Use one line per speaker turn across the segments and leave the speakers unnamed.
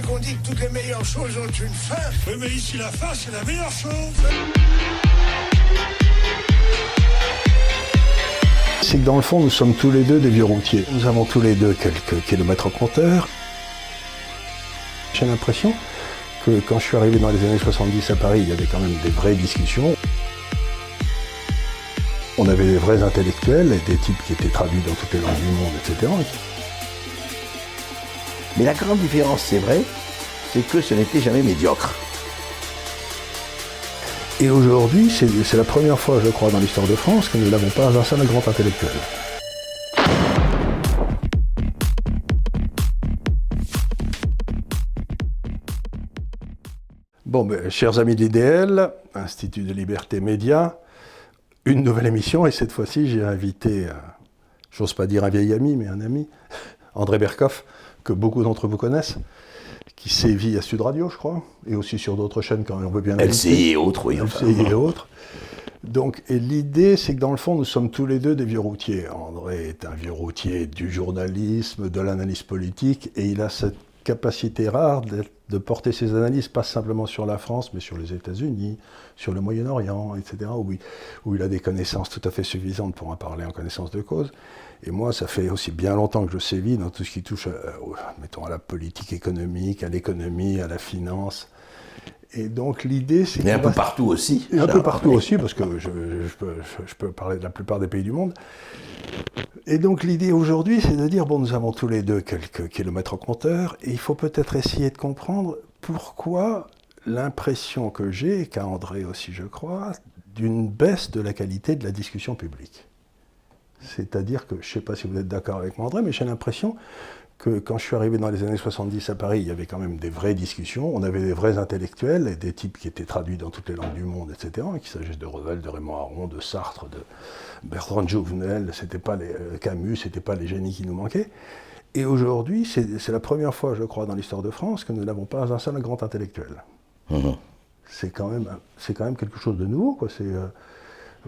qu'on dit que toutes les meilleures choses ont une fin.
Mais ici, la fin, c'est la meilleure chose.
C'est que dans le fond, nous sommes tous les deux des vieux routiers. Nous avons tous les deux quelques kilomètres au compteur. J'ai l'impression que quand je suis arrivé dans les années 70 à Paris, il y avait quand même des vraies discussions. On avait des vrais intellectuels et des types qui étaient traduits dans toutes les langues du monde, etc.
Mais la grande différence, c'est vrai, c'est que ce n'était jamais médiocre.
Et aujourd'hui, c'est la première fois, je crois, dans l'histoire de France que nous n'avons pas un seul grand intellectuel. Bon, ben, chers amis de l'IDL, Institut de Liberté Média, une nouvelle émission, et cette fois-ci, j'ai invité, euh, j'ose pas dire un vieil ami, mais un ami, André Berkoff, que beaucoup d'entre vous connaissent, qui sévit à Sud Radio, je crois, et aussi sur d'autres chaînes quand on veut bien.
LCI et autres, oui. enfin.
LCI et autres. Donc, et l'idée, c'est que dans le fond, nous sommes tous les deux des vieux routiers. André est un vieux routier du journalisme, de l'analyse politique, et il a cette capacité rare d'être- de porter ses analyses pas simplement sur la France, mais sur les États-Unis, sur le Moyen-Orient, etc., où il, a des connaissances tout à fait suffisantes pour en parler en connaissance de cause. Et moi, ça fait aussi bien longtemps que je sévis dans tout ce qui touche, au- mettons, à la politique économique, à l'économie, à la finance. Et donc l'idée, c'est
Mais un peu partout aussi.
et un peu partout aussi, parce que je, peux, je- je peux parler de la plupart des pays du monde. Et donc l'idée aujourd'hui, c'est de dire, bon, nous avons tous les deux quelques kilomètres au compteur, et il faut peut-être essayer de comprendre pourquoi l'impression que j'ai, et qu'a André aussi, je crois, d'une baisse de la qualité de la discussion publique. C'est-à-dire que, je ne sais pas si vous êtes d'accord avec moi, André, mais j'ai l'impression que quand je suis arrivé dans les années 70 à Paris, il y avait quand même des vraies discussions, on avait des vrais intellectuels et des types qui étaient traduits dans toutes les langues du monde, etc. Qu'il s'agisse de Revel, de Raymond Aron, de Sartre, de Bertrand Jouvenel, c'était pas les euh, Camus, c'était pas les génies qui nous manquaient. Et aujourd'hui, c'est la première fois, je crois, dans l'histoire de France que nous n'avons pas un seul grand intellectuel.
Mhm.
C'est quand quand même quelque chose de nouveau, quoi. C'est euh,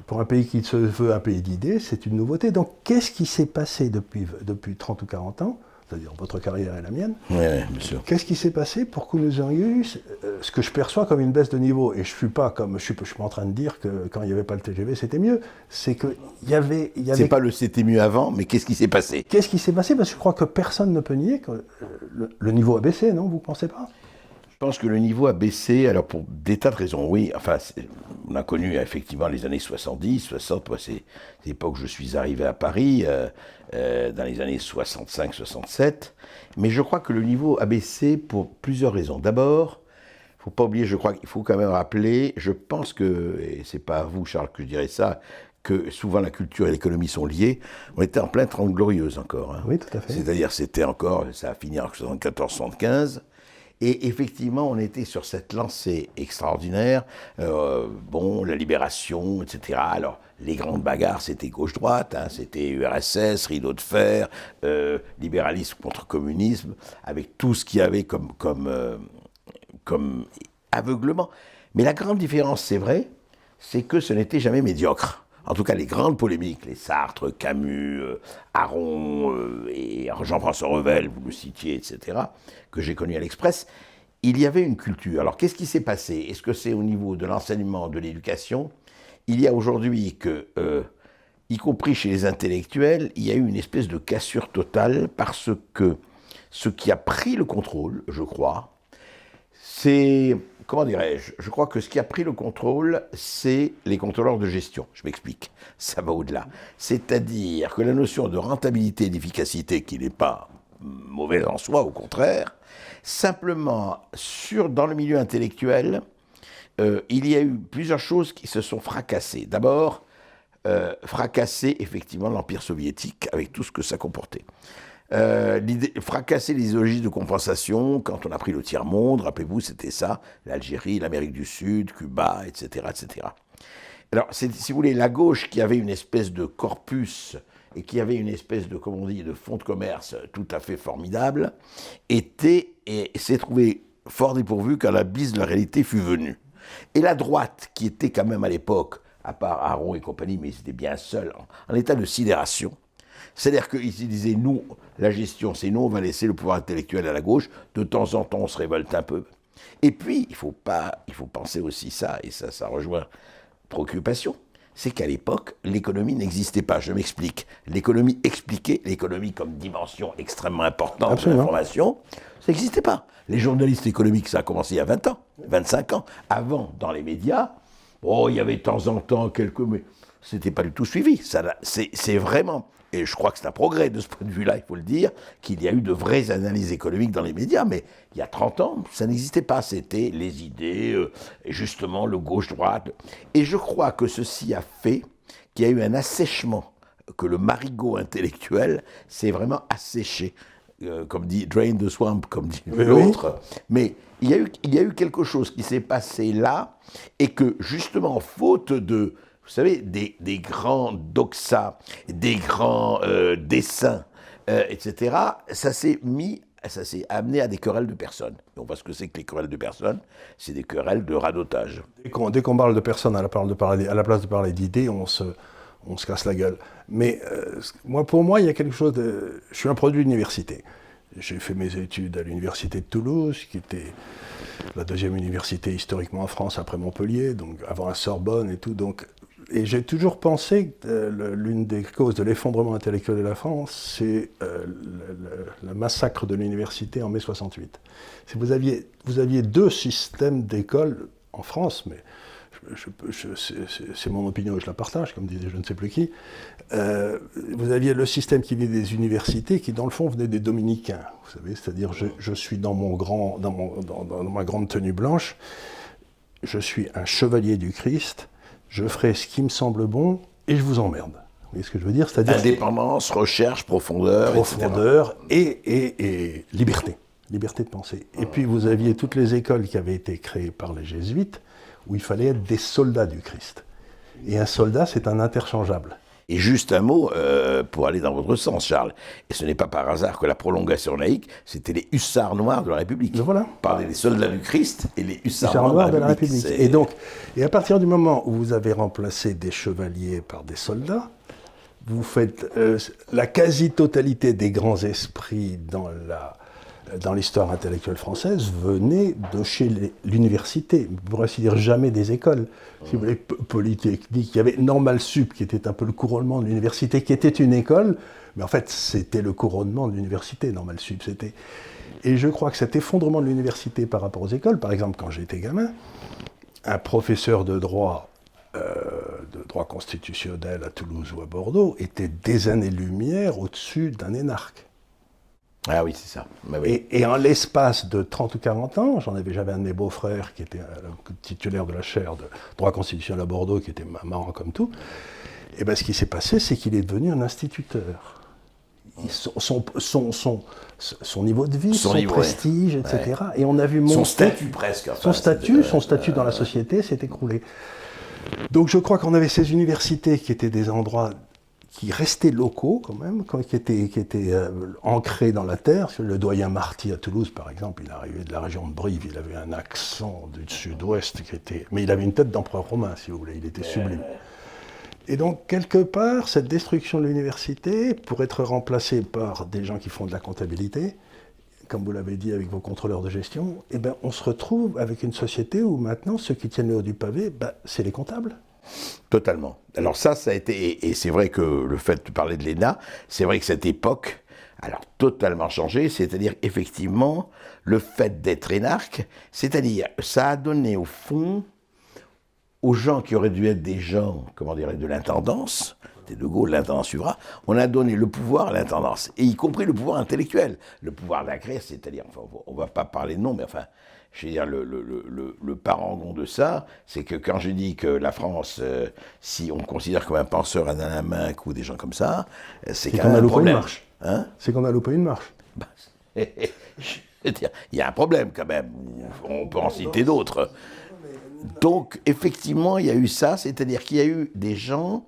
pour un pays qui se veut un pays d'idées, c'est une nouveauté. Donc, qu'est-ce qui s'est passé depuis, depuis 30 ou 40 ans, c'est-à-dire votre carrière et la mienne
Oui, oui, bien sûr.
Qu'est-ce qui s'est passé pour que nous ayons eu euh, ce que je perçois comme une baisse de niveau? Et je ne suis pas comme je suis, je suis pas en train de dire que quand il n'y avait pas le TGV, c'était mieux. C'est que il y avait,
C'est pas le c'était mieux avant, mais qu'est-ce qui s'est passé?
Qu'est-ce qui s'est passé? Parce que je crois que personne ne peut nier que euh, le, le niveau a baissé, non? Vous ne pensez pas?
Je pense que le niveau a baissé, alors pour des tas de raisons, oui. Enfin, on a connu effectivement les années 70, 60, moi c'est l'époque où je suis arrivé à Paris, euh, euh, dans les années 65, 67. Mais je crois que le niveau a baissé pour plusieurs raisons. D'abord, faut pas oublier, je crois qu'il faut quand même rappeler, je pense que, et c'est pas à vous Charles que je dirais ça, que souvent la culture et l'économie sont liées. On était en pleine trente glorieuse encore. hein.
Oui, tout à fait.
C'est-à-dire, c'était encore, ça a fini en 74-75. Et effectivement, on était sur cette lancée extraordinaire. Euh, bon, la libération, etc. Alors, les grandes bagarres, c'était gauche-droite, hein, c'était URSS, rideau de fer, euh, libéralisme contre communisme, avec tout ce qu'il y avait comme, comme, euh, comme aveuglement. Mais la grande différence, c'est vrai, c'est que ce n'était jamais médiocre. En tout cas, les grandes polémiques, les Sartre, Camus, euh, Aron et Jean-François Revel, vous le citiez, etc., que j'ai connu à l'Express, il y avait une culture. Alors, qu'est-ce qui s'est passé? Est-ce que c'est au niveau de l'enseignement, de l'éducation? Il y a aujourd'hui que, euh, y compris chez les intellectuels, il y a eu une espèce de cassure totale parce que ce qui a pris le contrôle, je crois, c'est, comment dirais-je, je crois que ce qui a pris le contrôle, c'est les contrôleurs de gestion. Je m'explique, ça va au-delà. C'est-à-dire que la notion de rentabilité et d'efficacité, qui n'est pas mauvaise en soi, au contraire, simplement, dans le milieu intellectuel, euh, il y a eu plusieurs choses qui se sont fracassées. D'abord, euh, fracasser effectivement l'Empire soviétique avec tout ce que ça comportait. Euh, fracasser les de compensation quand on a pris le tiers-monde, rappelez-vous, c'était ça, l'Algérie, l'Amérique du Sud, Cuba, etc. etc. Alors, si vous voulez, la gauche qui avait une espèce de corpus et qui avait une espèce de, comme de fonds de commerce tout à fait formidable, était et s'est trouvé fort dépourvu quand la bise de la réalité fut venue. Et la droite, qui était quand même à l'époque, à part Aron et compagnie, mais c'était bien seul, en, en état de sidération, C'est-à-dire qu'ils disaient, nous, la gestion, c'est nous, on va laisser le pouvoir intellectuel à la gauche. De temps en temps, on se révolte un peu. Et puis, il faut pas, il faut penser aussi ça, et ça, ça rejoint préoccupation. C'est qu'à l'époque, l'économie n'existait pas. Je m'explique. L'économie expliquée, l'économie comme dimension extrêmement importante de l'information, ça n'existait pas. Les journalistes économiques, ça a commencé il y a 20 ans, 25 ans. Avant, dans les médias, oh, il y avait de temps en temps quelques. Mais c'était pas du tout suivi. C'est vraiment et je crois que c'est un progrès de ce point de vue-là, il faut le dire, qu'il y a eu de vraies analyses économiques dans les médias, mais il y a 30 ans, ça n'existait pas. C'était les idées, euh, justement, le gauche-droite. Et je crois que ceci a fait qu'il y a eu un assèchement, que le marigot intellectuel s'est vraiment asséché. Euh, comme dit Drain the Swamp, comme dit l'autre. Mais il y, a eu, il y a eu quelque chose qui s'est passé là, et que justement, faute de vous savez, des, grands doxas, des grands euh, dessins, euh, etc., ça s'est mis, ça s'est amené à des querelles de personnes. Et on voit ce que c'est que les querelles de personnes, c'est des querelles de radotage.
Dès qu'on parle de personnes à la, place de parler d'idées, on se, on se casse la gueule. Mais euh, moi, pour moi, il y a quelque chose. Je suis un produit d'université. J'ai fait mes études à l'université de Toulouse, qui était la deuxième université historiquement en France après Montpellier, donc avant la Sorbonne et tout. Donc et j'ai toujours pensé que euh, l'une des causes de l'effondrement intellectuel de la France, c'est euh, le, massacre de l'université en mai 68. Si vous, aviez, vous aviez deux systèmes d'école en France, mais c'est mon opinion et je la partage, comme disait je ne sais plus qui. Euh, vous aviez le système qui venait des universités, qui dans le fond venait des dominicains. Vous savez, c'est-à-dire je, je, suis dans, mon grand, dans, mon, dans, dans ma grande tenue blanche, je suis un chevalier du Christ je ferai ce qui me semble bon et je vous emmerde. Vous voyez ce que je veux dire?
C'est-à-dire Indépendance, recherche, profondeur,
profondeur et, liberté. Liberté de penser. Et puis vous aviez toutes les écoles qui avaient été créées par les jésuites où il fallait être des soldats du Christ. Et un soldat, c'est un interchangeable.
Et juste un mot euh, pour aller dans votre sens, Charles. Et ce n'est pas par hasard que la prolongation laïque, c'était les hussards noirs de la République.
Voilà.
Parler des soldats du Christ et les hussards, noirs, de la République.
Et donc, et à partir du moment où vous avez remplacé des chevaliers par des soldats, vous faites euh, la quasi-totalité des grands esprits dans la dans l'histoire intellectuelle française venait de chez l'université, pour ainsi dire jamais des écoles. Si vous voulez, Polytechnique, il y avait Normal Sup qui était un peu le couronnement de l'université, qui était une école, mais en fait c'était le couronnement de l'université, Normal Sup. Et je crois que cet effondrement de l'université par rapport aux écoles, par exemple quand j'étais gamin, un professeur de droit euh, de droit constitutionnel à Toulouse ou à Bordeaux était des années-lumière au-dessus d'un énarque.
Ah oui, c'est ça.
Bah et, en l'espace de 30 ou 40 ans, j'en avais, j'avais un de mes beaux-frères qui était euh, titulaire de la chaire de droit constitutionnel à Bordeaux, qui était marrant comme tout. Et bien ce qui s'est passé, c'est qu'il est devenu un instituteur. Son, son, son, son, niveau de vie, son, prestige, etc. Et on a vu
Son statut presque.
son statut, son statut dans la société s'est écroulé. Donc je crois qu'on avait ces universités qui étaient des endroits qui restaient locaux quand même, qui étaient, euh, ancrés dans la terre. Le doyen Marty à Toulouse, par exemple, il arrivait de la région de Brive, il avait un accent du sud-ouest. Mais il avait une tête d'empereur romain, si vous voulez, il était sublime. Et donc, quelque part, cette destruction de l'université, pour être remplacée par des gens qui font de la comptabilité, comme vous l'avez dit avec vos contrôleurs de gestion, eh ben, on se retrouve avec une société où maintenant, ceux qui tiennent le haut du pavé, ben, c'est les comptables.
Totalement. Alors ça, ça a été, et c'est vrai que le fait de parler de l'ENA, c'est vrai que cette époque, alors totalement changé, c'est-à-dire effectivement le fait d'être énarque, c'est-à-dire ça a donné au fond aux gens qui auraient dû être des gens, comment dirais de l'intendance, De Gaulle, l'intendance suivra, on a donné le pouvoir à l'intendance, et y compris le pouvoir intellectuel, le pouvoir d'agré, c'est-à-dire, enfin, on va pas parler de nom, mais enfin, je veux dire, le, le, le, le parangon de ça, c'est que quand je dis que la France, euh, si on considère comme un penseur à la main ou des gens comme ça, euh, c'est quand même un problème.
marche. Hein c'est qu'on a loupé une marche. Bah,
il y a un problème quand même. On peut en citer d'autres. Donc, effectivement, il y a eu ça, c'est-à-dire qu'il y a eu des gens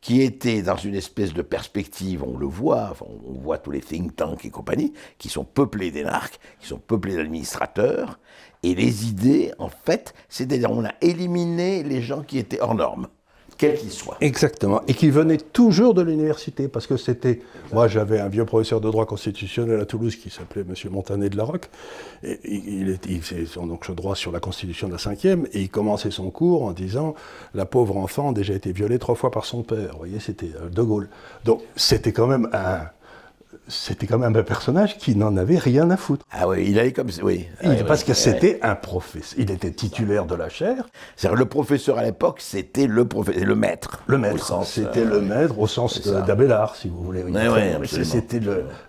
qui étaient dans une espèce de perspective, on le voit, on voit tous les think tanks et compagnie, qui sont peuplés d'énarques, qui sont peuplés d'administrateurs, et les idées, en fait, c'est-à-dire on a éliminé les gens qui étaient hors normes. Quel qu'il soit.
Exactement. Et qui venait toujours de l'université, parce que c'était. Moi, j'avais un vieux professeur de droit constitutionnel à Toulouse qui s'appelait M. Montanet de la Roque. Et il, était, il faisait son droit sur la Constitution de la cinquième, et il commençait son cours en disant La pauvre enfant a déjà été violée trois fois par son père. Vous voyez, c'était euh, De Gaulle. Donc, c'était quand même un c'était quand même un personnage qui n'en avait rien à foutre.
Ah oui, il allait comme oui.
parce que c'était un professeur. Il était titulaire de la chaire.
C'est le professeur à l'époque, c'était le professeur, le maître.
Le maître. C'était le maître au sens d'Abélard, si vous voulez. c'était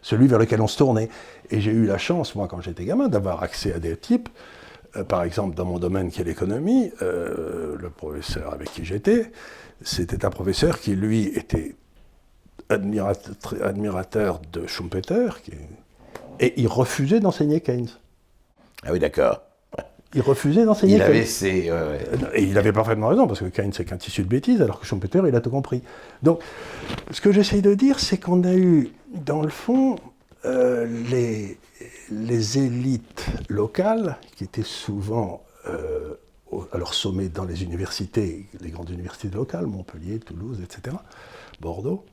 celui vers lequel on se tournait. Et j'ai eu la chance, moi, quand j'étais gamin, d'avoir accès à des types. Euh, par exemple, dans mon domaine qui est l'économie, euh, le professeur avec qui j'étais, c'était un professeur qui, lui, était admirateur de Schumpeter, et il refusait d'enseigner Keynes.
Ah oui, d'accord.
Il refusait d'enseigner Keynes.
Avait ses,
Et il avait parfaitement raison, parce que Keynes, c'est qu'un tissu de bêtises, alors que Schumpeter, il a tout compris. Donc, ce que j'essaye de dire, c'est qu'on a eu, dans le fond, euh, les, les élites locales, qui étaient souvent euh, à leur sommet dans les universités, les grandes universités locales, Montpellier, Toulouse, etc., Bordeaux,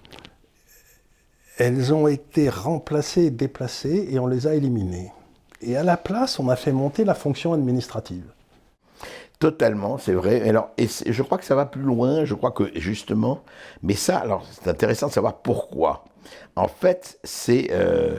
elles ont été remplacées, déplacées, et on les a éliminées. Et à la place, on a fait monter la fonction administrative.
Totalement, c'est vrai. Alors, et je crois que ça va plus loin. Je crois que justement, mais ça, alors, c'est intéressant de savoir pourquoi. En fait, c'est euh,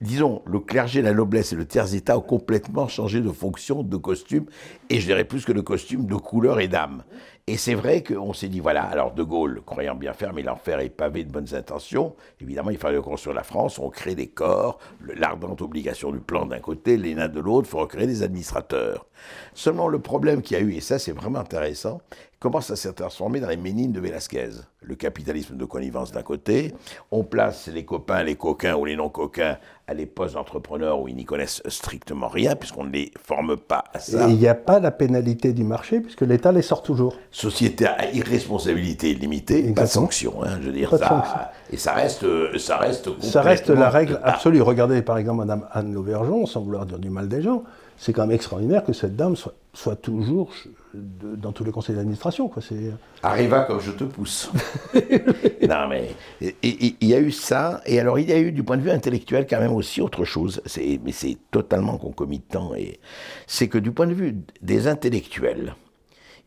disons, le clergé, la noblesse et le tiers-état ont complètement changé de fonction, de costume, et je dirais plus que de costume, de couleur et d'âme. Et c'est vrai qu'on s'est dit, voilà, alors De Gaulle, croyant bien faire, mais l'enfer est pavé de bonnes intentions, évidemment, il fallait reconstruire la France, on crée des corps, l'ardente obligation du plan d'un côté, l'ENA de l'autre, il faut recréer des administrateurs. Seulement, le problème qu'il y a eu, et ça c'est vraiment intéressant, comment ça s'est transformé dans les ménines de Velasquez. Le capitalisme de connivence d'un côté, on place les copains, les coquins ou les non-coquins à les postes d'entrepreneurs où ils n'y connaissent strictement rien, puisqu'on ne les forme pas à ça.
Et il n'y a pas la pénalité du marché, puisque l'État les sort toujours.
Société à irresponsabilité limitée, pas de sanction, hein, je veux dire. Ça, et ça reste, ça reste
Ça reste la règle absolue. Regardez par exemple Madame Anne Lauvergeon, sans vouloir dire du mal des gens, c'est quand même extraordinaire que cette dame soit, toujours dans tous les conseils d'administration.
Euh. Arriva comme je te pousse. non, mais il y a eu ça, et alors il y a eu du point de vue intellectuel quand même aussi autre chose, mais c'est totalement concomitant, et c'est que du point de vue des intellectuels,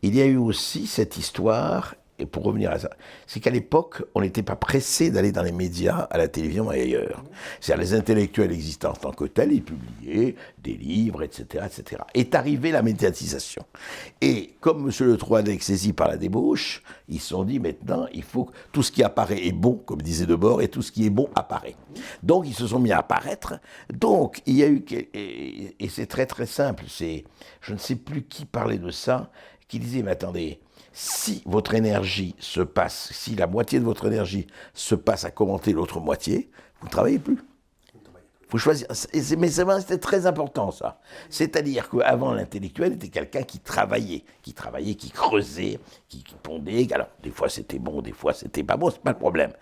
il y a eu aussi cette histoire et pour revenir à ça, c'est qu'à l'époque, on n'était pas pressé d'aller dans les médias, à la télévision et ailleurs. C'est-à-dire les intellectuels existants en tant que tels, ils publiaient des livres, etc., etc. Est arrivée la médiatisation. Et comme M. Le Troy saisi par la débauche, ils se sont dit maintenant, il faut que tout ce qui apparaît est bon, comme disait Debord, et tout ce qui est bon apparaît. Donc ils se sont mis à apparaître. Donc il y a eu, et, et c'est très très simple, c'est, je ne sais plus qui parlait de ça, qui disait, mais attendez, si votre énergie se passe, si la moitié de votre énergie se passe à commenter l'autre moitié, vous ne travaillez plus. Faut choisir. Mais c'était très important ça. C'est-à-dire qu'avant l'intellectuel était quelqu'un qui travaillait, qui travaillait, qui creusait, qui, pondait. Alors des fois c'était bon, des fois c'était pas bon, c'est pas le problème.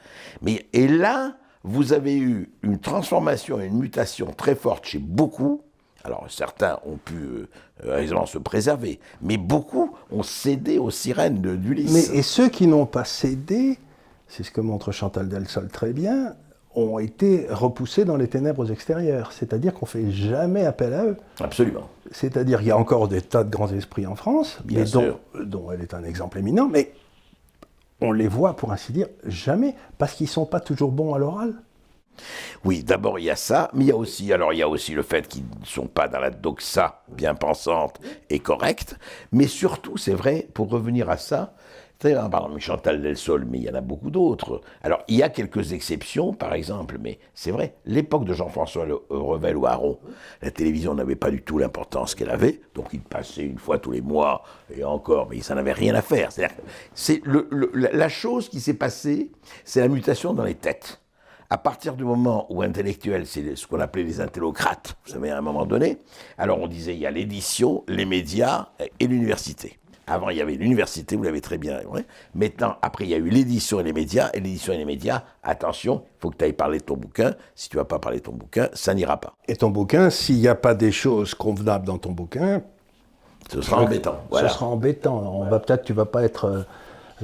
Mais et là, vous avez eu une transformation, une mutation très forte chez beaucoup alors certains ont pu euh, se préserver, mais beaucoup ont cédé aux sirènes d'Ulysse.
Mais et ceux qui n'ont pas cédé, c'est ce que montre Chantal Delsol très bien, ont été repoussés dans les ténèbres extérieures. C'est-à-dire qu'on ne fait jamais appel à eux.
Absolument.
C'est-à-dire qu'il y a encore des tas de grands esprits en France, bien dont, dont elle est un exemple éminent, mais on les voit, pour ainsi dire, jamais, parce qu'ils ne sont pas toujours bons à l'oral.
Oui, d'abord il y a ça, mais il y a aussi, alors il y a aussi le fait qu'ils ne sont pas dans la doxa bien pensante et correcte, mais surtout, c'est vrai, pour revenir à ça, par Chantal Del Sol, mais il y en a beaucoup d'autres. Alors, il y a quelques exceptions, par exemple, mais c'est vrai, l'époque de Jean-François Revel ou Aron, la télévision n'avait pas du tout l'importance qu'elle avait, donc il passait une fois tous les mois, et encore, mais ça n'avait rien à faire. C'est la chose qui s'est passée, c'est la mutation dans les têtes à partir du moment où intellectuel, c'est ce qu'on appelait les intellocrates, vous savez, à un moment donné, alors on disait il y a l'édition, les médias et l'université. Avant, il y avait l'université, vous l'avez très bien. Ouais. Maintenant, après, il y a eu l'édition et les médias. Et l'édition et les médias, attention, il faut que tu ailles parler de ton bouquin. Si tu ne vas pas parler de ton bouquin, ça n'ira pas.
Et ton bouquin, s'il n'y a pas des choses convenables dans ton bouquin,
ce sera embêtant.
Ce sera embêtant. On va peut-être, tu vas pas être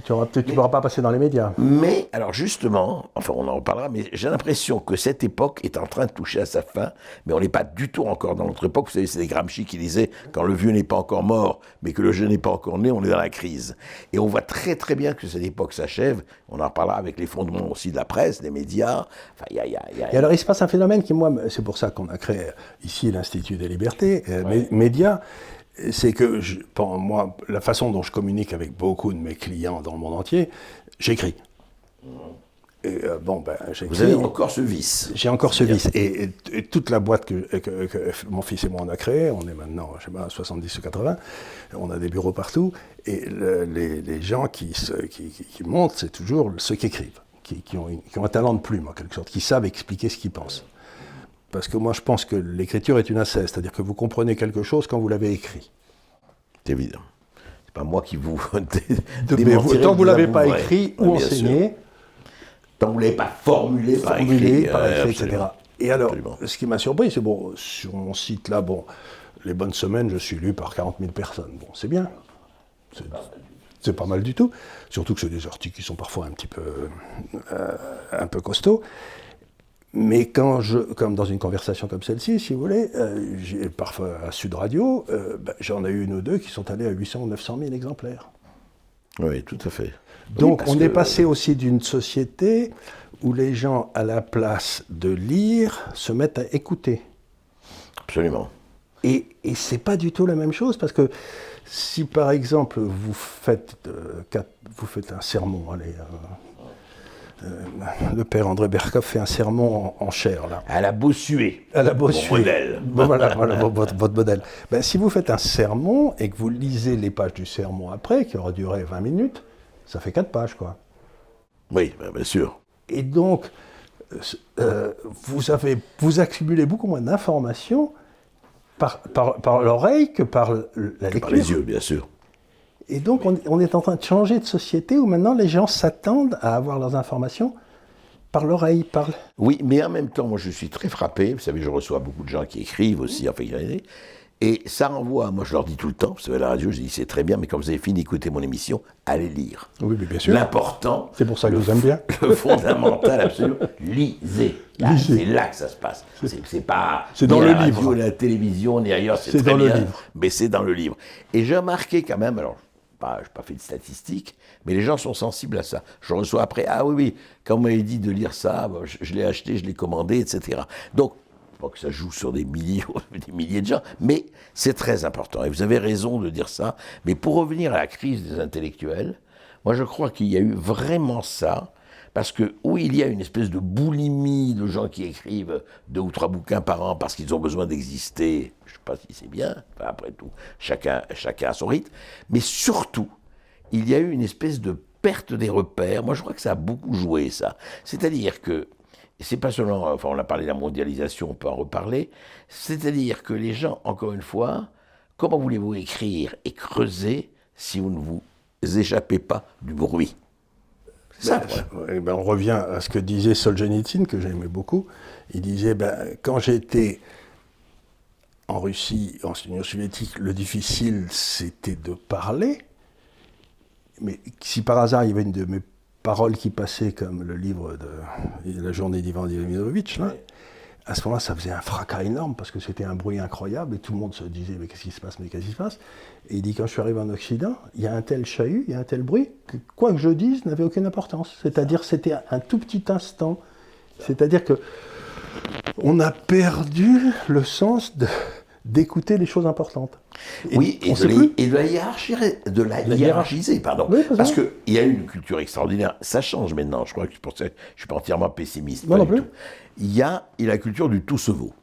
Tu ne pourras pas passer dans les médias.
Mais, alors justement, enfin on en reparlera, mais j'ai l'impression que cette époque est en train de toucher à sa fin, mais on n'est pas du tout encore dans notre époque. Vous savez, c'est des Gramsci qui disaient, quand le vieux n'est pas encore mort, mais que le jeune n'est pas encore né, on est dans la crise. Et on voit très très bien que cette époque s'achève. On en reparlera avec les fondements aussi de la presse, des médias. Enfin, y a, y a, y a...
Et alors il se passe un phénomène qui, moi, c'est pour ça qu'on a créé ici l'Institut des libertés, euh, ouais. médias c'est que je, moi, la façon dont je communique avec beaucoup de mes clients dans le monde entier, j'écris.
Et, euh, bon, ben, Vous avez encore ce vice.
J'ai encore ce vice. Et, et, et, toute la boîte que, que, que, mon fils et moi on a créée, on est maintenant, je sais pas, 70 ou 80, on a des bureaux partout, et le, les, les, gens qui, se, qui, qui, qui montent, c'est toujours ceux qui écrivent, qui ont un talent de plume en quelque sorte, qui savent expliquer ce qu'ils pensent. Parce que moi, je pense que l'écriture est une assesse, c'est-à-dire que vous comprenez quelque chose quand vous l'avez écrit.
C'est évident. C'est pas moi qui vous.
vous, tant que vous ne l'avez pas écrit ou enseigné.
Sûr. Tant que vous ne l'avez pas formulé,
formulé
par écrit,
par écrit etc. Et alors, absolument. ce qui m'a surpris, c'est bon, sur mon site là, bon, les bonnes semaines, je suis lu par 40 000 personnes. Bon, c'est bien. C'est pas mal du tout. Surtout que c'est des articles qui sont parfois un petit peu, euh, un peu costauds. Mais quand je, comme dans une conversation comme celle-ci, si vous voulez, euh, parfois à Sud Radio, euh, ben, j'en ai eu une ou deux qui sont allés à 800 ou 900 000 exemplaires.
Oui, tout à fait.
Donc
oui,
on
que...
est passé aussi d'une société où les gens, à la place de lire, se mettent à écouter.
Absolument.
Et, et c'est pas du tout la même chose parce que si par exemple vous faites, euh, quatre, vous faites un sermon, allez, le père André Berkoff fait un sermon en, en chair, là.
À la Bossuet.
À la Bossuet.
Mon modèle.
Bon, voilà, voilà votre, votre, modèle. Ben, si vous faites un sermon et que vous lisez les pages du sermon après, qui aura duré 20 minutes, ça fait 4 pages, quoi.
Oui, ben, bien sûr.
Et donc, euh, vous, avez, vous accumulez beaucoup moins d'informations par, par, par l'oreille que par la
que
lecture.
Par les yeux, bien sûr.
Et donc, on, on, est en train de changer de société où maintenant les gens s'attendent à avoir leurs informations par l'oreille. Par...
Oui, mais en même temps, moi je suis très frappé. Vous savez, je reçois beaucoup de gens qui écrivent aussi, enfin, et ça renvoie, moi je leur dis tout le temps, vous savez, à la radio, je dis c'est très bien, mais quand vous avez fini d'écouter mon émission, allez lire.
Oui, mais bien sûr.
L'important.
C'est pour ça que je vous aime bien.
Le fondamental, absolument. Lisez. C'est là que ça se passe. C'est pas.
C'est dans le
la
livre.
Radio, la télévision, ni ailleurs, c'est
dans
bien.
le livre.
Mais c'est dans le livre. Et j'ai remarqué quand même, alors n'ai pas fait de statistiques, mais les gens sont sensibles à ça. Je reçois après, ah oui, oui, quand on m'avait dit de lire ça, je, l'ai acheté, je l'ai commandé, etc. Donc, pas que ça joue sur des des milliers de gens, mais c'est très important. Et vous avez raison de dire ça. Mais pour revenir à la crise des intellectuels, moi je crois qu'il y a eu vraiment ça. Parce que oui, il y a une espèce de boulimie de gens qui écrivent deux ou trois bouquins par an parce qu'ils ont besoin d'exister. Je ne sais pas si c'est bien, après tout, chacun, chacun a son rythme. Mais surtout, il y a eu une espèce de perte des repères. Moi, je crois que ça a beaucoup joué, ça. C'est-à-dire que, c'est pas seulement, enfin, on a parlé de la mondialisation, on peut en reparler, c'est-à-dire que les gens, encore une fois, comment voulez-vous écrire et creuser si vous ne vous échappez pas du bruit?
Ça, ben, ben, on revient à ce que disait Solzhenitsyn, que j'aimais beaucoup. Il disait, ben, quand j'étais en Russie, en Union soviétique, le difficile, c'était de parler. Mais si par hasard, il y avait une de mes paroles qui passaient, comme le livre de La journée d'Ivan Diminovitch, là, à ce moment-là, ça faisait un fracas énorme parce que c'était un bruit incroyable et tout le monde se disait mais qu'est-ce qui se passe, mais qu'est-ce qui se passe? Et il dit quand je suis arrivé en Occident, il y a un tel chahut, il y a un tel bruit que quoi que je dise n'avait aucune importance. C'est-à-dire c'était un tout petit instant. C'est-à-dire que on a perdu le sens de d'écouter les choses importantes.
Et oui, et de, les, et de, la hiérarchiser, de la, la hiérarchiser, pardon.
Oui,
Parce qu'il y a une culture extraordinaire. Ça change maintenant. Je crois que je suis pas entièrement pessimiste.
Non, non plus.
Tout. Il y a la culture du tout se vaut.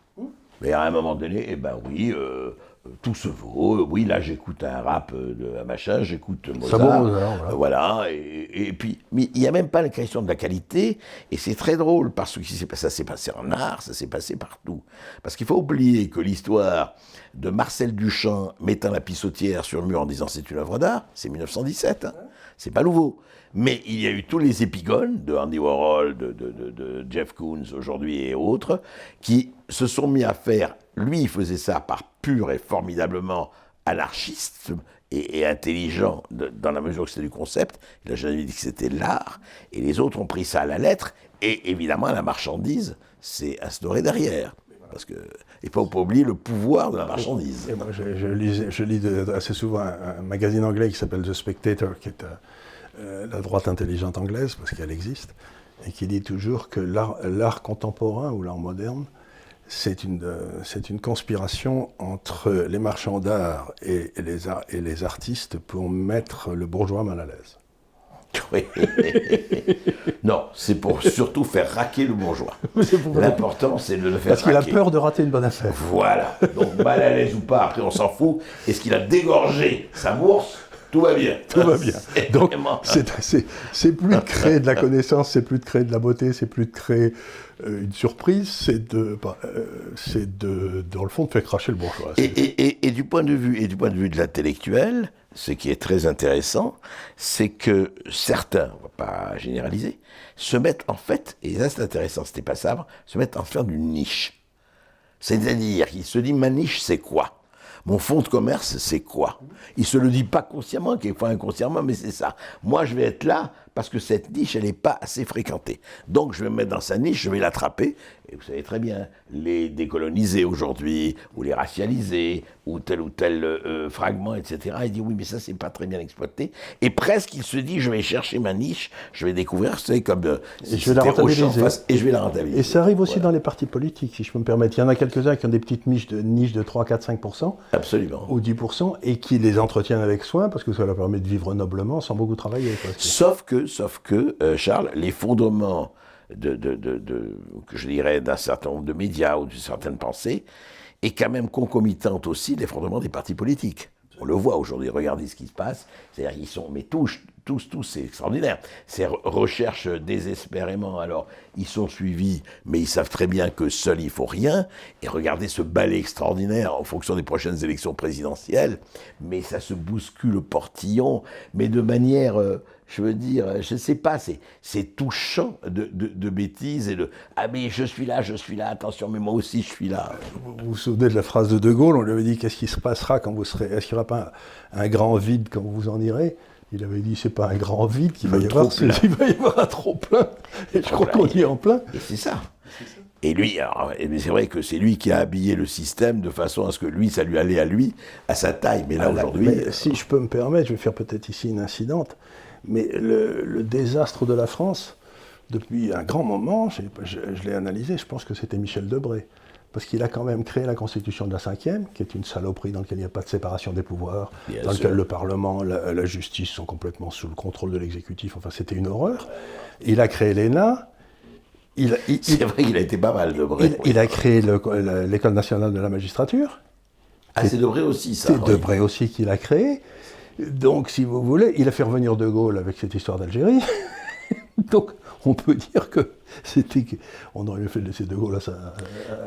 Mais à un moment donné, eh ben oui, euh, tout se vaut. Oui, là, j'écoute un rap de un machin, j'écoute Mozart.
Bon, voilà.
Euh, voilà et, et, puis, mais il n'y a même pas la question de la qualité. Et c'est très drôle parce que ça s'est passé en art, ça s'est passé partout. Parce qu'il faut oublier que l'histoire de Marcel Duchamp mettant la pissotière sur le mur en disant c'est une œuvre d'art, c'est 1917. Hein. C'est pas nouveau. Mais il y a eu tous les épigones de Andy Warhol, de, de, de, de Jeff Koons aujourd'hui et autres, qui se sont mis à faire. Lui, il faisait ça par pur et formidablement anarchiste et, intelligent dans la mesure où c'était du concept. Il n'a jamais dit que c'était l'art. Et les autres ont pris ça à la lettre. Et évidemment, la marchandise s'est instaurée derrière. Parce que, et pas, pas oublier le pouvoir de la marchandise.
je, lis, assez souvent un, magazine anglais qui s'appelle The Spectator, qui est euh, euh, la droite intelligente anglaise, parce qu'elle existe, et qui dit toujours que l'art contemporain ou l'art moderne c'est une, c'est une conspiration entre les marchands d'art et, les, et les artistes pour mettre le bourgeois mal à l'aise.
Oui. non, c'est pour surtout faire raquer le bourgeois. L'important, c'est de le faire
Parce qu'il a peur de rater une bonne affaire.
Voilà. Donc, mal à l'aise ou pas, après, on s'en fout. Est-ce qu'il a dégorgé sa bourse tout va bien.
Tout va bien. Donc, c'est plus de créer de la connaissance, c'est plus de créer de la beauté, c'est plus de créer euh, une surprise, c'est de, bah, euh, c'est de, dans le fond, de faire cracher le bourgeois.
Et, et, et, du point de vue, et du point de vue de l'intellectuel, ce qui est très intéressant, c'est que certains, on va pas généraliser, se mettent en fait, et ça c'est intéressant, c'était pas ça, se mettent en faire d'une niche. C'est-à-dire qu'il se dit, ma niche, c'est quoi? Mon fonds de commerce, c'est quoi? Il se le dit pas consciemment, quelquefois inconsciemment, mais c'est ça. Moi, je vais être là parce que cette niche, elle n'est pas assez fréquentée. Donc, je vais me mettre dans sa niche, je vais l'attraper. Et vous savez très bien, les décoloniser aujourd'hui, ou les racialiser, ou tel ou tel euh, fragment, etc. Il dit oui, mais ça, c'est pas très bien exploité. Et presque, il se dit, je vais chercher ma niche, je vais découvrir, c'est comme. Euh,
et je vais la rentabiliser.
et je vais la rentabiliser.
Et ça arrive aussi dans les partis politiques, si je peux me permettre. Il y en a quelques-uns qui ont des petites niches de, niches de 3, 4, 5
Absolument.
Ou 10% et qui les entretiennent avec soin parce que ça leur permet de vivre noblement sans beaucoup travailler.
Sauf que sauf que, euh, Charles, les fondements de, que je dirais d'un certain nombre de médias ou d'une certaine pensée est quand même concomitante aussi des fondements des partis politiques. On le voit aujourd'hui, regardez ce qui se passe. C'est-à-dire, ils sont, mais tous, tous, tous, c'est extraordinaire. Ces recherches désespérément, alors, ils sont suivis, mais ils savent très bien que seul il faut rien. Et regardez ce balai extraordinaire en fonction des prochaines élections présidentielles. Mais ça se bouscule au portillon, mais de manière, euh, je veux dire, je ne sais pas, c'est touchant de, de, bêtises et de Ah, mais je suis là, je suis là, attention, mais moi aussi je suis là.
Vous vous souvenez de la phrase de De Gaulle On lui avait dit Qu'est-ce qui se passera quand vous serez. Est-ce qu'il n'y aura pas un, grand vide quand vous en irez? Il avait dit c'est pas un grand vide qu'il va, y avoir, il va y avoir un trop plein. Et je crois qu'on y est en plein.
Et c'est ça. Et lui, c'est vrai que c'est lui qui a habillé le système de façon à ce que lui, ça lui allait à lui, à sa taille. Mais là, aujourd'hui.
Si je peux me permettre, je vais faire peut-être ici une incidente. Mais le, désastre de la France, depuis un grand moment, je, l'ai analysé, je pense que c'était Michel Debré. Parce qu'il a quand même créé la Constitution de la Cinquième, qui est une saloperie dans laquelle il n'y a pas de séparation des pouvoirs, dans laquelle le Parlement, la, la, justice sont complètement sous le contrôle de l'exécutif. Enfin, c'était une horreur. Il a créé l'ENA.
C'est vrai qu'il a été pas mal, Debré.
Il, a créé l'École nationale de la magistrature.
Ah, c'est Debré aussi, ça.
C'est Debré aussi qui l'a créé. Donc, si vous voulez, il a fait revenir De Gaulle avec cette histoire d'Algérie. Donc, on peut dire que c'était. On aurait fait laisser De Gaulle à sa.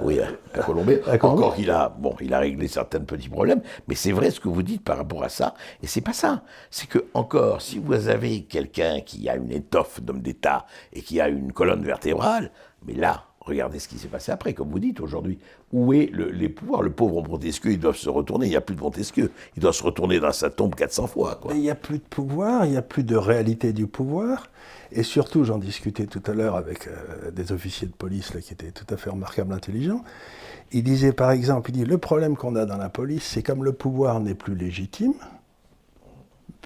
oui, à, Colombie. Encore qu'il a, bon, il a réglé certains petits problèmes, mais c'est vrai ce que vous dites par rapport à ça, et c'est pas ça. C'est que, encore, si vous avez quelqu'un qui a une étoffe d'homme d'État et qui a une colonne vertébrale, mais là, Regardez ce qui s'est passé après, comme vous dites aujourd'hui. Où est le, les pouvoirs? Le pauvre Montesquieu, ils doivent se retourner. Il n'y a plus de Montesquieu. Il doit se retourner dans sa tombe 400 fois.
il n'y a plus de pouvoir, il n'y a plus de réalité du pouvoir. Et surtout, j'en discutais tout à l'heure avec euh, des officiers de police qui étaient tout à fait remarquables intelligents. Il disait par exemple, il dit, le problème qu'on a dans la police, c'est comme le pouvoir n'est plus légitime,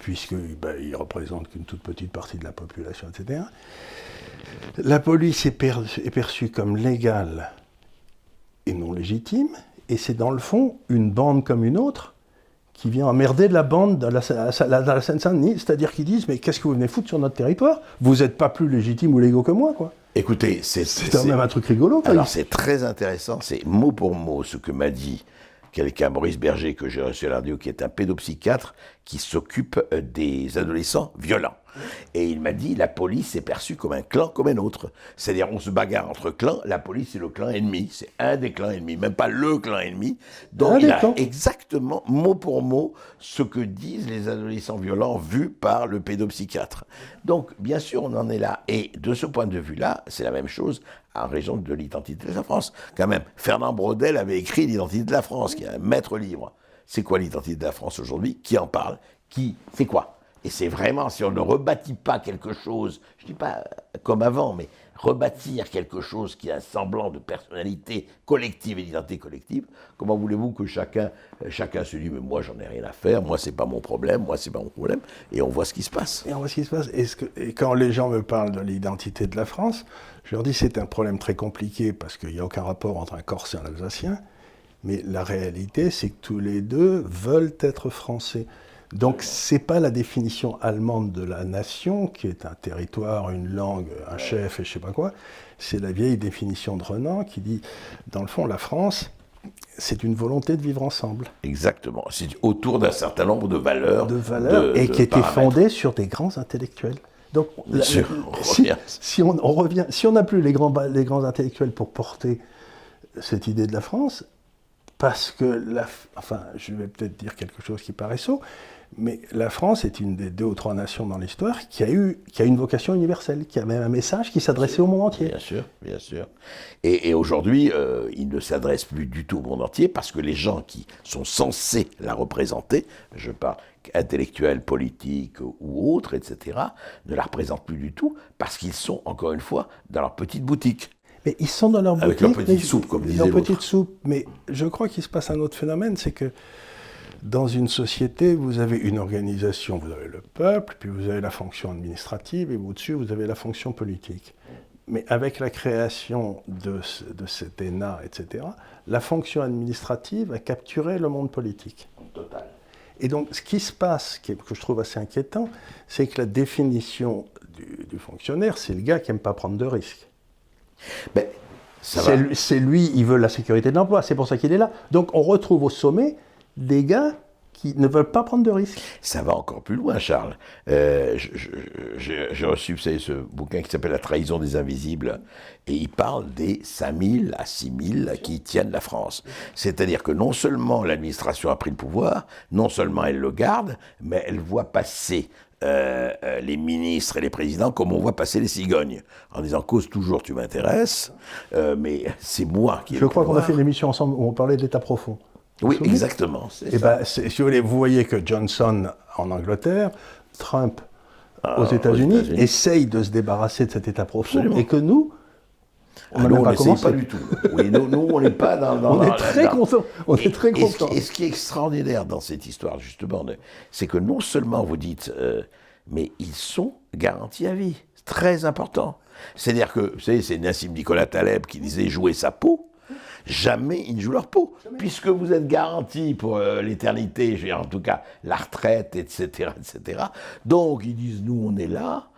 puisqu'il ben, il représente qu'une toute petite partie de la population, etc. La police est, perçue comme légale et non légitime, et c'est dans le fond une bande comme une autre qui vient emmerder de la bande dans la, Seine-Saint-Denis, c'est-à-dire qu'ils disent mais qu'est-ce que vous venez foutre sur notre territoire? Vous n'êtes pas plus légitime ou légaux que moi, quoi.
Écoutez, c'est
quand même un truc rigolo.
Alors c'est très intéressant, c'est mot pour mot ce que m'a dit quelqu'un, Maurice Berger, que j'ai reçu à la radio, qui est un pédopsychiatre qui s'occupe euh, des adolescents violents. Et il m'a dit, la police est perçue comme un clan comme un autre. C'est-à-dire, on se bagarre entre clans, la police c'est le clan ennemi, c'est un des clans ennemis, même pas le clan ennemi. Donc il a exactement, mot pour mot, ce que disent les adolescents violents vus par le pédopsychiatre. Donc, bien sûr, on en est là. Et de ce point de vue-là, c'est la même chose en raison de l'identité de la France. Quand même, Fernand Braudel avait écrit l'identité de la France, qui est un maître livre c'est quoi l'identité de la France aujourd'hui? Qui en parle? Qui? C'est quoi? Et c'est vraiment, si on ne rebâtit pas quelque chose, je ne dis pas comme avant, mais rebâtir quelque chose qui a un semblant de personnalité collective et d'identité collective, comment voulez-vous que chacun, chacun se dise, mais moi j'en ai rien à faire, moi c'est pas mon problème, moi c'est pas mon problème, et on voit ce qui se passe.
Et on voit ce qui se passe. Et quand les gens me parlent de l'identité de la France, je leur dis c'est un problème très compliqué parce qu'il n'y a aucun rapport entre un Corse et un Alsacien, mais la réalité c'est que tous les deux veulent être français. Donc c'est pas la définition allemande de la nation, qui est un territoire, une langue, un chef et je sais pas quoi. C'est la vieille définition de Renan qui dit, dans le fond, la France, c'est une volonté de vivre ensemble.
Exactement. C'est autour d'un certain nombre de valeurs.
De valeurs, et qui était fondée sur des grands intellectuels. Donc,
Bien sûr, on
si, on, on revient, si on n'a plus les grands, les grands intellectuels pour porter cette idée de la France, parce que, la, enfin, je vais peut-être dire quelque chose qui paraît saut, mais la France est une des deux ou trois nations dans l'histoire qui a eu qui a une vocation universelle, qui avait un message qui s'adressait au monde entier.
Bien sûr, bien sûr. Et, et aujourd'hui, euh, il ne s'adresse plus du tout au monde entier parce que les gens qui sont censés la représenter, je parle intellectuels, politiques ou autres, etc., ne la représentent plus du tout parce qu'ils sont, encore une fois, dans leur petite boutique.
Mais ils sont dans leur
Avec
boutique,
leur petite
mais-
soupe, comme disait
leur petite soupe. Mais je crois qu'il se passe un autre phénomène, c'est que dans une société, vous avez une organisation, vous avez le peuple, puis vous avez la fonction administrative, et au-dessus, vous avez la fonction politique. Mais avec la création de, ce- de cet ENA, etc., la fonction administrative a capturé le monde politique.
Total.
Et donc, ce qui se passe, que je trouve assez inquiétant, c'est que la définition du, du fonctionnaire, c'est le gars qui n'aime pas prendre de risques.
Ben,
C'est lui, il veut la sécurité de l'emploi, c'est pour ça qu'il est là. Donc on retrouve au sommet des gars qui ne veulent pas prendre de risques.
Ça va encore plus loin, Charles. Euh, J'ai j'ai reçu, vous savez, ce bouquin qui s'appelle La trahison des invisibles, et il parle des 5000 à 6000 qui tiennent la France. C'est-à-dire que non seulement l'administration a pris le pouvoir, non seulement elle le garde, mais elle voit passer euh, euh, les ministres et les présidents comme on voit passer les cigognes, en disant cause toujours tu m'intéresses, euh, mais c'est moi qui
Je crois qu'on a fait une émission ensemble où on parlait de l'État profond.
Oui, exactement.
Et
ça.
ben, si vous voulez, vous voyez que Johnson en Angleterre, Trump
Ah,
aux
aux
États-Unis,
États-Unis.
essaye de se débarrasser de cet État profond,
Absolument.
et que nous, on
Ah, nous, on
pas commencé.
pas du tout. Oui, nous, nous, on n'est pas dans. dans-
On
dans-
est très contents. On
Et-
est très
et ce qui-
contents.
Et ce qui est extraordinaire dans cette histoire, justement, c'est que non seulement vous dites, euh, mais ils sont garantis à vie. C'est très important. C'est-à-dire que, vous savez, c'est Nassim Nicolas Taleb qui disait jouer sa peau. Jamais ils ne jouent leur peau. Puisque vous êtes garantis pour euh, l'éternité, en tout cas la retraite, etc., etc. Donc ils disent, nous, on est là.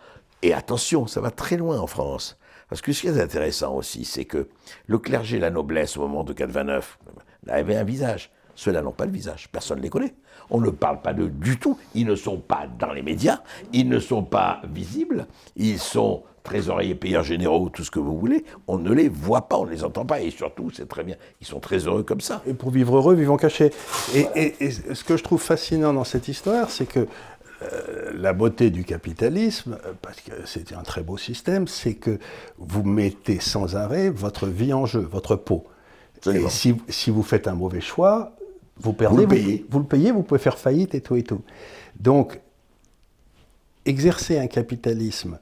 Et attention, ça va très loin en France. Parce que ce qui est intéressant aussi, c'est que le clergé, la noblesse, au moment de 89, avait un visage. Ceux-là n'ont pas le visage. Personne ne les connaît. On ne parle pas d'eux du tout. Ils ne sont pas dans les médias. Ils ne sont pas visibles. Ils sont trésoriers, payeurs généraux, tout ce que vous voulez. On ne les voit pas, on ne les entend pas. Et surtout, c'est très bien. Ils sont très heureux comme ça.
Et pour vivre heureux, vivons cachés. Et, et- et ce que je trouve fascinant dans cette histoire, c'est que euh, la beauté du capitalisme, euh, parce que c'est un très beau système, c'est que vous mettez sans arrêt votre vie en jeu, votre peau. Et si, si vous faites un mauvais choix, vous perdez.
Vous le payez.
Vous, le payez, vous pouvez faire faillite et tout et tout. Donc, exercer un capitalisme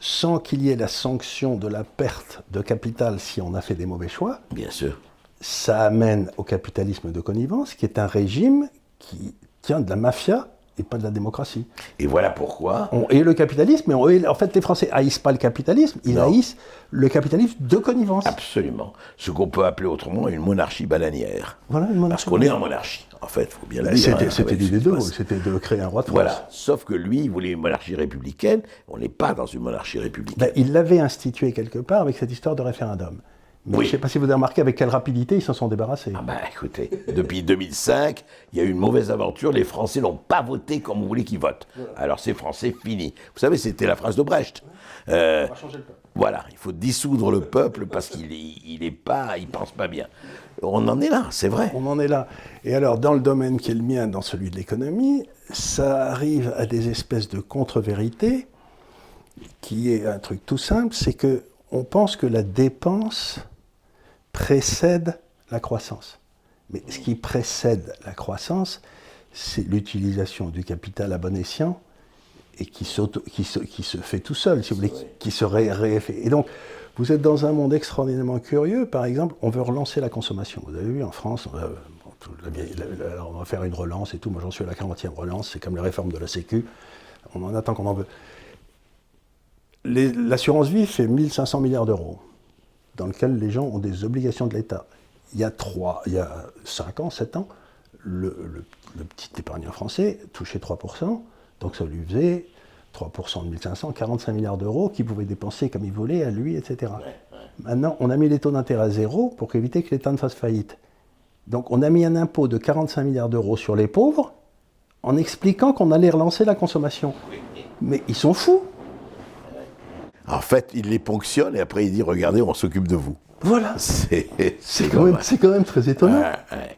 sans qu'il y ait la sanction de la perte de capital si on a fait des mauvais choix,
Bien sûr.
ça amène au capitalisme de connivence, qui est un régime qui tient de la mafia et pas de la démocratie.
Et voilà pourquoi.
On, et le capitalisme, mais on- en fait, les Français haïssent pas le capitalisme, ils
Non.
haïssent le capitalisme de connivence.
Absolument. Ce qu'on peut appeler autrement une monarchie bananière.
Voilà une
Parce
monarchie.
qu'on est en monarchie. En fait, faut bien le dire.
C'était
hein,
l'idée
ce qui
de
se
Gaulle,
passe.
c'était de créer un roi de France.
Voilà. Sauf que lui, il voulait une monarchie républicaine. On n'est pas dans une monarchie républicaine.
Ben, il l'avait institué quelque part avec cette histoire de référendum.
Oui.
je ne sais pas si vous avez remarqué avec quelle rapidité ils s'en sont débarrassés.
Ah ben écoutez, depuis 2005, il y a eu une mauvaise aventure. Les Français n'ont pas voté comme vous voulez qu'ils votent. Alors ces Français, fini. Vous savez, c'était la phrase de Brecht. Euh, voilà, il faut dissoudre le peuple parce qu'il est, il est pas, il pense pas bien. On en est là, c'est vrai.
On en est là. Et alors, dans le domaine qui est le mien, dans celui de l'économie, ça arrive à des espèces de contre-vérités, qui est un truc tout simple, c'est que on pense que la dépense précède la croissance. Mais ce qui précède la croissance, c'est l'utilisation du capital à bon escient et qui, se, fait tout seul, si vous voulez, qui se réeffet. Et donc, vous êtes dans un monde extraordinairement curieux. Par exemple, on veut relancer la consommation. Vous avez vu, en France, on va, on va faire une relance et tout. Moi, j'en suis à la 40e relance. C'est comme les réformes de la Sécu. On en attend qu'on en veut. L'assurance vie fait 1500 milliards d'euros, dans lequel les gens ont des obligations de l'État. Il y a trois, il y a 5 ans, 7 ans, le, petit épargnant français touchait 3%, donc ça lui faisait 3% de 1500, 45 milliards d'euros qu'il pouvait dépenser comme il voulait à lui, etc. Maintenant, on a mis les taux d'intérêt à zéro pour éviter que l'État ne fasse faillite. Donc on a mis un impôt de 45 milliards d'euros sur les pauvres en expliquant qu'on allait relancer la consommation. Mais ils sont fous.
En fait, il les ponctionne et après il dit regardez, on s'occupe de vous.
Voilà. C'est quand, quand, même très étonnant.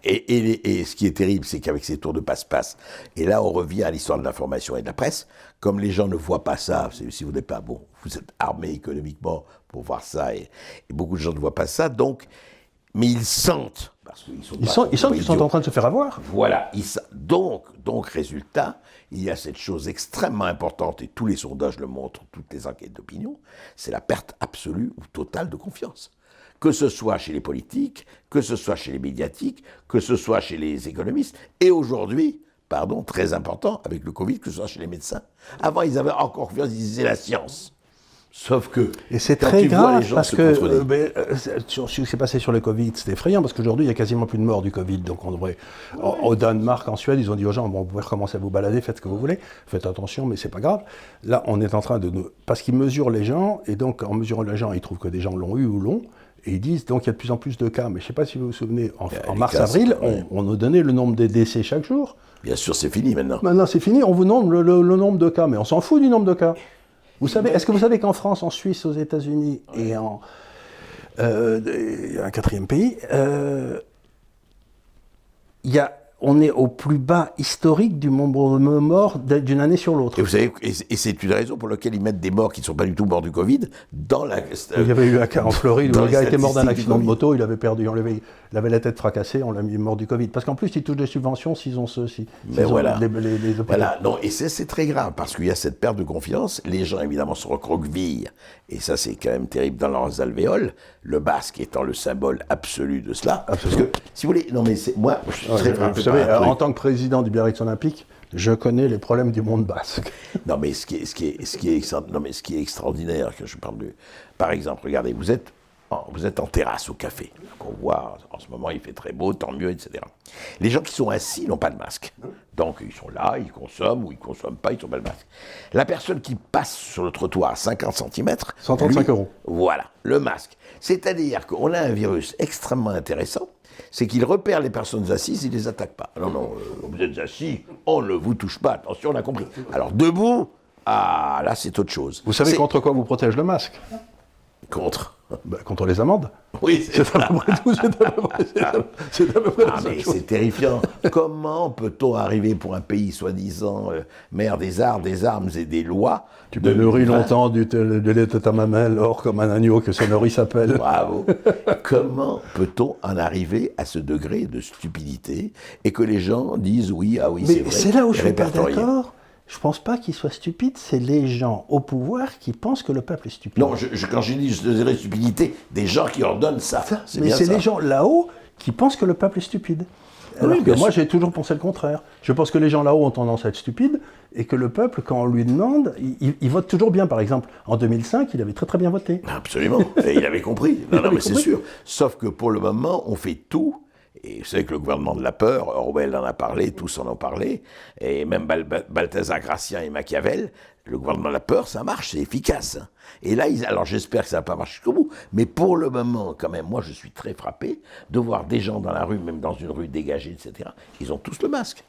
et, ce qui est terrible, c'est qu'avec ces tours de passe-passe, et là on revient à l'histoire de l'information et de la presse, comme les gens ne voient pas ça, si vous n'êtes pas bon, vous êtes armé économiquement pour voir ça, et, beaucoup de gens ne voient pas ça, donc, mais ils sentent.
Parce qu'ils sont, ils, sont, ils sentent qu'ils sont en train de se faire avoir.
Voilà. donc, donc, résultat, il y a cette chose extrêmement importante, et tous les sondages le montrent, toutes les enquêtes d'opinion, c'est la perte absolue ou totale de confiance que ce soit chez les politiques, que ce soit chez les médiatiques, que ce soit chez les économistes, et aujourd'hui, pardon, très important, avec le Covid, que ce soit chez les médecins. Avant, ils avaient encore confiance, ils disaient la science. Sauf que.
Et c'est très grave parce que euh, ben, euh, ce qui s'est passé sur le Covid, c'est effrayant parce qu'aujourd'hui, il n'y a quasiment plus de morts du Covid. Donc, on devrait. Au Danemark, en Suède, ils ont dit aux gens bon, vous pouvez recommencer à vous balader, faites ce que vous voulez, faites attention, mais c'est pas grave. Là, on est en train de. Nous... Parce qu'ils mesurent les gens, et donc, en mesurant les gens, ils trouvent que des gens l'ont eu ou l'ont. Et ils disent, donc il y a de plus en plus de cas, mais je ne sais pas si vous vous souvenez, en, mars-avril, on, nous donnait le nombre des décès chaque jour.
Bien sûr, c'est fini maintenant.
Maintenant, c'est fini, on vous nomme le, nombre de cas, mais on s'en fout du nombre de cas. Vous savez, est-ce que vous savez qu'en France, en Suisse, aux États-Unis et en euh, un quatrième pays, euh, il y a on est au plus bas historique du nombre de morts d'une année sur l'autre.
Et vous savez, et c'est une raison pour laquelle ils mettent des morts qui ne sont pas du tout morts du Covid dans la.
Il y avait eu un cas en Floride où le gars était mort d'un accident de moto, il avait perdu, on il avait la tête fracassée, on l'a mis mort du Covid. Parce qu'en plus, ils touchent des subventions s'ils ont ceci.
Mais voilà. voilà. Non, et c'est très grave parce qu'il y a cette perte de confiance. Les gens évidemment se recroquevillent et ça c'est quand même terrible dans leurs alvéoles. Le basque étant le symbole absolu de cela.
Absolument. Parce que
si vous voulez, non mais moi, je suis très frappé
en tant que président du Biarritz Olympique, je connais les problèmes du monde basque.
Non, mais ce qui est, ce qui est, ce qui est, non, mais ce qui est extraordinaire, que je parle de. Par exemple, regardez, vous êtes, vous êtes en terrasse au café. Voit, en ce moment, il fait très beau, tant mieux, etc. Les gens qui sont assis n'ont pas de masque. Donc, ils sont là, ils consomment ou ils ne consomment pas, ils n'ont pas de masque. La personne qui passe sur le trottoir à 50 cm.
135 euros.
Voilà, le masque. C'est-à-dire qu'on a un virus extrêmement intéressant c'est qu'il repère les personnes assises, il ne les attaque pas. Non, non, euh, vous êtes assis, on ne vous touche pas, attention, on a compris. Alors debout, ah, là c'est autre chose.
Vous savez contre quoi vous protège le masque?
Contre
bah, contre les amendes.
Oui,
c'est à peu près tout. C'est à peu près,
c'est ah, mais terrifiant. Comment peut-on arriver pour un pays soi-disant euh, mère des arts, des armes et des lois
Tu me nourris longtemps du, de lait de ta mamelle, or comme un agneau que son nourrit s'appelle.
Bravo. Comment peut-on en arriver à ce degré de stupidité et que les gens disent oui, ah oui, c'est vrai.
Mais c'est là où je suis pas d'accord. Je ne pense pas qu'ils soient stupides, c'est les gens au pouvoir qui pensent que le peuple est stupide.
Non, je, quand je dis je stupidité, des gens qui ordonnent ça. ça
mais c'est les gens là-haut qui pensent que le peuple est stupide. Alors oui, que moi, j'ai toujours pensé le contraire. Je pense que les gens là-haut ont tendance à être stupides et que le peuple, quand on lui demande, il, vote toujours bien. Par exemple, en 2005, il avait très très bien voté.
Absolument. et il avait compris. Non, non, mais c'est sûr. Sauf que pour le moment, on fait tout et vous savez que le gouvernement de la peur, Orwell en a parlé, tous en ont parlé, et même Balthazar Gracien et Machiavel, le gouvernement de la peur, ça marche, c'est efficace. Et là, alors j'espère que ça va pas marcher jusqu'au bout, mais pour le moment, quand même, moi je suis très frappé de voir des gens dans la rue, même dans une rue dégagée, etc., ils ont tous le masque.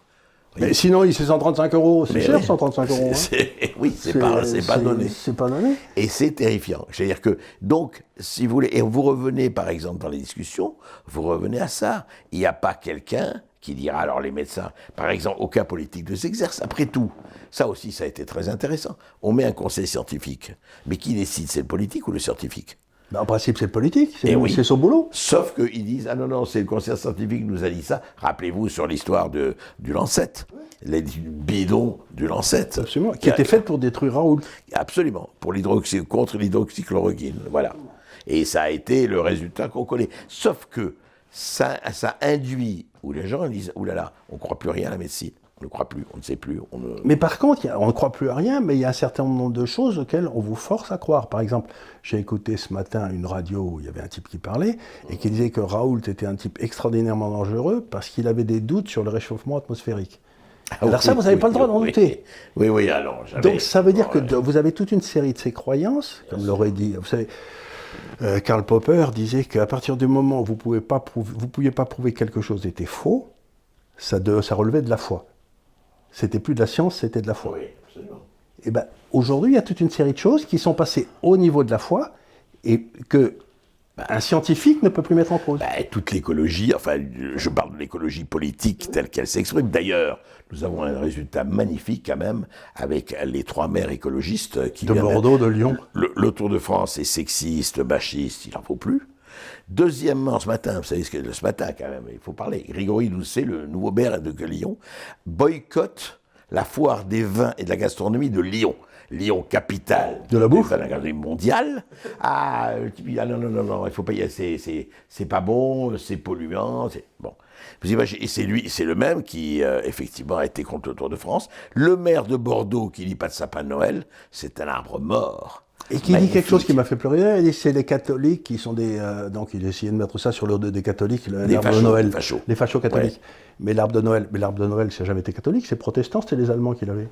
Mais sinon, il c'est 135 euros. C'est cher, 135 euros.
Hein. Oui, c'est pas, pas donné.
C'est pas donné.
Et c'est terrifiant. C'est-à-dire que, donc, si vous voulez, et vous revenez, par exemple, dans les discussions, vous revenez à ça. Il n'y a pas quelqu'un qui dira, alors les médecins, par exemple, aucun politique ne s'exerce. Après tout, ça aussi, ça a été très intéressant. On met un conseil scientifique. Mais qui décide C'est le politique ou le scientifique?
En principe, c'est politique, c'est
Eh oui.
c'est son boulot.
Sauf qu'ils disent Ah non, non, c'est le conseil scientifique qui nous a dit ça. Rappelez-vous sur l'histoire du Lancet, les du bidon du Lancet.
Absolument. Qui était faite pour détruire Raoul.
Absolument, pour l'hydroxy, contre l'hydroxychloroquine. Voilà. Et ça a été le résultat qu'on connaît. Sauf que ça, ça induit, où les gens disent Ouh là là, on ne croit plus rien à la médecine. On ne croit plus, on ne sait plus. On ne...
Mais par contre, a- on ne croit plus à rien, mais il y a un certain nombre de choses auxquelles on vous force à croire. Par exemple, j'ai écouté ce matin une radio où il y avait un type qui parlait et qui disait que Raoult était un type extraordinairement dangereux parce qu'il avait des doutes sur le réchauffement atmosphérique. Alors ça, vous n'avez
oui,
pas le droit d'en douter.
Oui, oui, alors.
Donc ça veut dire que de- vous avez toute une série de ces croyances, comme l'aurait dit, vous savez, euh, Karl Popper disait qu'à partir du moment où vous ne pouviez pas prouver, quelque chose était faux, ça, de- ça relevait de la foi. C'était plus de la science, c'était de la foi.
Oui, absolument.
Et ben, aujourd'hui, il y a toute une série de choses qui sont passées au niveau de la foi et que ben, un scientifique ne peut plus mettre en cause.
Bah, toute l'écologie, enfin, je parle de l'écologie politique telle qu'elle s'exprime. D'ailleurs, nous avons un résultat magnifique quand même avec les trois maires écologistes qui
de Bordeaux, de Lyon.
Le, le Tour de France est sexiste, machiste, il n'en faut plus. Deuxièmement, ce matin, vous savez ce que ce matin quand même, il faut parler. Grégory Doucet, le nouveau maire de Lyon, boycotte la foire des vins et de la gastronomie de Lyon. Lyon, capitale
De la bouffe
de la gastronomie mondiale. Ah, ah non, non, non, non, il faut pas y aller, c'est- pas bon, c'est polluant, c'est bon. Vous imaginez, et c'est lui, c'est le même qui, euh, effectivement, a été contre le Tour de France. Le maire de Bordeaux qui dit pas de sapin de Noël, c'est un arbre mort.
Et qui dit quelque chose qui m'a fait pleurer, il dit c'est les catholiques qui sont des... euh, donc il essayait de mettre ça sur le dos des catholiques, l'arbre de Noël.
les fachos.
Les fachos catholiques. Mais l'arbre de Noël, mais l'arbre de Noël, ça n'a jamais été catholique, c'est protestant, c'était les Allemands qui l'avaient.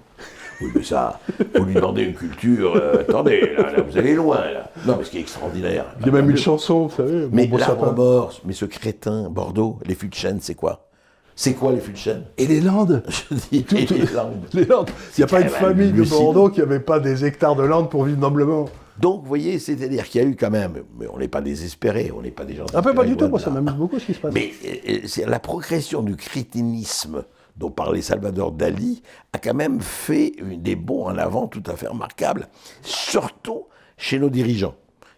Oui, mais ça, faut lui demander une culture. euh, attendez, là, là, vous allez loin, là. Non, mais ce qui est extraordinaire.
Il y a même une chanson, vous savez,
Mais
beau
l'arbre mort, mais ce crétin, Bordeaux, les fûts de chêne, c'est quoi? C'est quoi les chêne
Et les Landes?
Je dis, et les Landes.
Les Landes Il n'y a pas une famille de. Bordeaux qui n'avait pas des hectares de Landes pour vivre noblement.
Donc, vous voyez, c'est-à-dire qu'il y a eu quand même, mais on n'est pas désespérés, on n'est pas des gens.
Ah, pas, pas du tout, moi ça m'amuse beaucoup ce qui se passe.
Mais euh, euh, c'est la progression du crétinisme dont parlait Salvador Dali a quand même fait des bons en avant tout à fait remarquables, surtout chez nos dirigeants.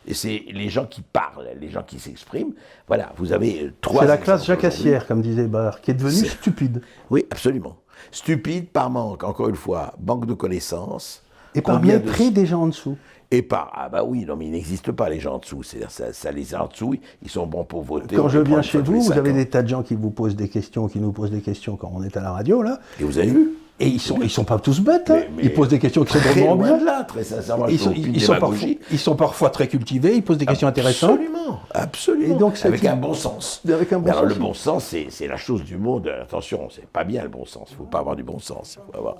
Et c'est les gens qui parlent, les gens qui s'expriment. Voilà, vous avez euh, trois.
C'est la classe jacassière, comme disait Barr, qui est devenue
C'est-
stupide.
Oui, absolument. Stupide par manque, encore une fois, manque de connaissances.
Et par
Combien de-
mépris des gens en dessous.
Et par. Ah bah oui, non, mais ils n'existent pas, les gens en dessous. C'est-à-dire, ça, ça, les en dessous, ils sont bons pour voter.
Quand je viens chez vous, vous avez
ans.
des tas de gens qui vous posent des questions, qui nous posent des questions quand on est à la radio, là.
Et vous avez vu
Et ils sont, ils sont pas tous bêtes, hein.
Mais- mais
Ils posent des questions qui sont
Très
vraiment bien.
de là, très sincèrement.
Ils sont, ils, sont parfois,
démagogie.
ils sont parfois très cultivés, ils posent des questions intéressantes.
Absolument, absolument.
Et donc,
avec un bon sens.
Avec un bon
alors,
sens,
le bon sens, c'est la chose du monde. Attention, c'est pas bien le bon sens. Il faut pas avoir du bon sens. Il faut avoir.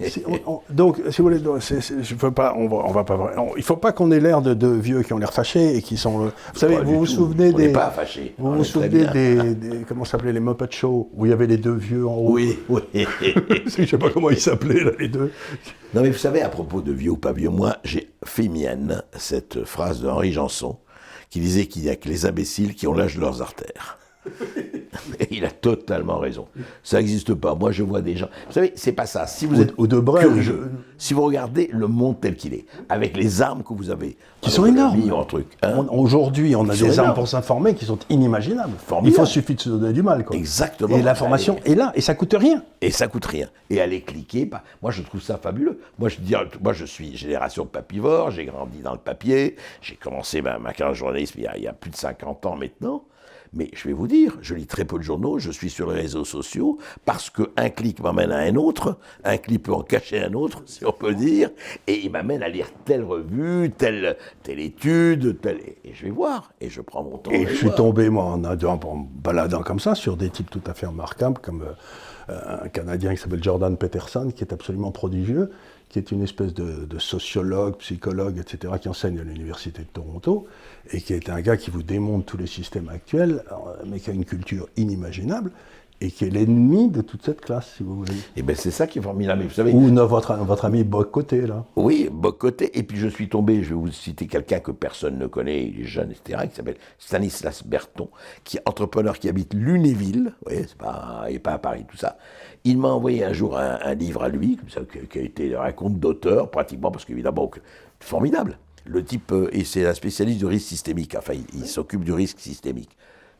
C'est- on- on- donc, si vous voulez, c'est- c'est- je veux pas, on va, on va pas. on- il faut pas qu'on ait l'air de, de vieux qui ont l'air fâchés et qui sont. euh, Vous savez, vous vous
tout.
souvenez des.
pas fâchés.
Vous vous
est
souvenez des, des- comment s'appelait les Muppet Show où il y avait les deux vieux en haut?
Oui, oui.
je sais pas comment ils s'appelaient là, les deux.
Non, mais vous savez, à propos de vieux ou pas vieux, moi, j'ai fait mienne cette phrase de Henri Janson qui disait qu'il n'y a que les imbéciles qui ont l'âge de leurs artères. Et il a totalement raison. Ça n'existe pas. Moi, je vois des gens. Vous savez, c'est pas ça. Si vous
Ou-
êtes
ou de
curieux, si vous regardez le monde tel qu'il est, avec les armes que vous avez,
Qui sont énormes.
Truc, hein.
Aujourd'hui, on a des armes pour s'informer qui sont inimaginables.
Formidable.
Il faut suffit de se donner du mal. Quoi.
Exactement.
Et l'information est là, et ça coûte rien.
Et ça coûte rien. Et aller cliquer, bah, moi je trouve ça fabuleux. Moi je, dis, moi je suis génération papivore, j'ai grandi dans le papier, j'ai commencé ma, ma carrière de journaliste il y, a, il y a plus de 50 ans maintenant. Mais je vais vous dire, je lis très peu de journaux, je suis sur les réseaux sociaux, parce qu'un clic m'amène à un autre, un clic peut en cacher un autre, si on peut dire, et il m'amène à lire telle revue, telle, telle étude, telle... Et je vais voir, et je prends mon temps.
Et je suis
voir.
tombé, moi, en, en- baladant comme ça, sur des types tout à fait remarquables, comme euh, un Canadien qui s'appelle Jordan Peterson, qui est absolument prodigieux, qui est une espèce de, sociologue, psychologue, etc., qui enseigne à l'Université de Toronto, et qui est un gars qui vous démonte tous les systèmes actuels, euh, mais qui a une culture inimaginable, et qui est l'ennemi de toute cette classe, si vous voulez.
Et bien c'est ça qui est formidable. Vous savez,
Ou no- votre, votre ami Bocoté, là.
Oui, Bocoté. Et puis je suis tombé, je vais vous citer quelqu'un que personne ne connaît, il est jeune, etc., qui s'appelle Stanislas Berton, qui est entrepreneur qui habite Lunéville. Vous voyez, c'est pas, n'est pas à Paris, tout ça. Il m'a envoyé un jour un, un livre à lui, comme ça, qui, a été un conte d'auteur, pratiquement, parce qu'évidemment, formidable. Le type, euh, et c'est un spécialiste du risque systémique, enfin, il, il s'occupe du risque systémique.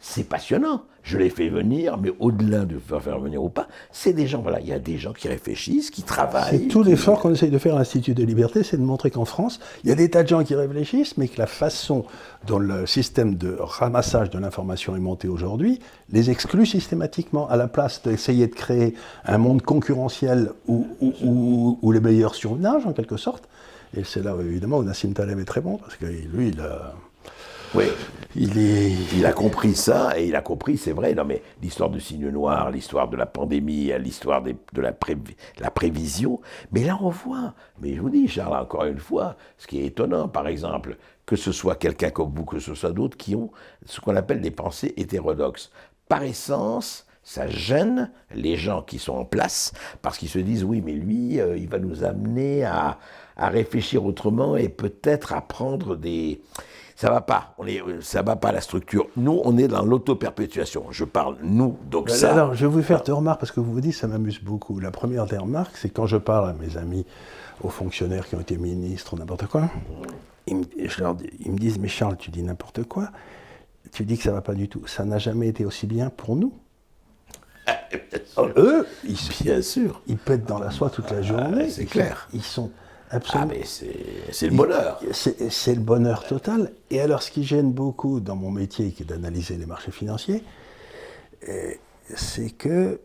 C'est passionnant. Je l'ai fait venir, mais au-delà de faire faire venir ou pas, c'est des gens, voilà, il y a des gens qui réfléchissent, qui travaillent.
C'est tout l'effort qu'on essaye de faire à l'Institut de Liberté, c'est de montrer qu'en France, il y a des tas de gens qui réfléchissent, mais que la façon dont le système de ramassage de l'information est monté aujourd'hui les exclut systématiquement, à la place d'essayer de créer un monde concurrentiel où, où- où- où les meilleurs surnagent, en quelque sorte. Et c'est là, évidemment, où Nassim Taleb est très bon, parce que lui, il, a-
Oui.
il
a compris ça, et il a compris, c'est vrai, non mais l'histoire du signe noir, l'histoire de la pandémie, l'histoire de la prévision, mais là on voit, mais je vous dis, Charles, encore une fois, ce qui est étonnant, par exemple, que ce soit quelqu'un comme vous, que ce soit d'autres, qui ont ce qu'on appelle des pensées hétérodoxes. Par essence, ça gêne les gens qui sont en place, parce qu'ils se disent, oui, mais lui, euh, il va nous amener à, à réfléchir autrement et peut-être à prendre des... Ça va pas, on est, ça va pas la structure. Nous, on est dans l'auto-perpétuation. Je parle nous, donc ça.
Alors, je vais vous faire deux remarques parce que vous vous dites ça m'amuse beaucoup. La première des remarques, c'est quand je parle à mes amis, aux fonctionnaires qui ont été ministres ou n'importe quoi, ils me, je leur dis- ils me disent Mais Charles, tu dis n'importe quoi, tu dis que ça va pas du tout. Ça n'a jamais été aussi bien pour nous. Eux, ils,
Bien sûr.
ils pètent dans la soie toute la journée.
c'est clair.
Ils sont
Ah,
absolument.
mais c'est le bonheur.
C'est le bonheur total. Et alors, ce qui gêne beaucoup dans mon métier, qui est d'analyser les marchés financiers, euh, c'est que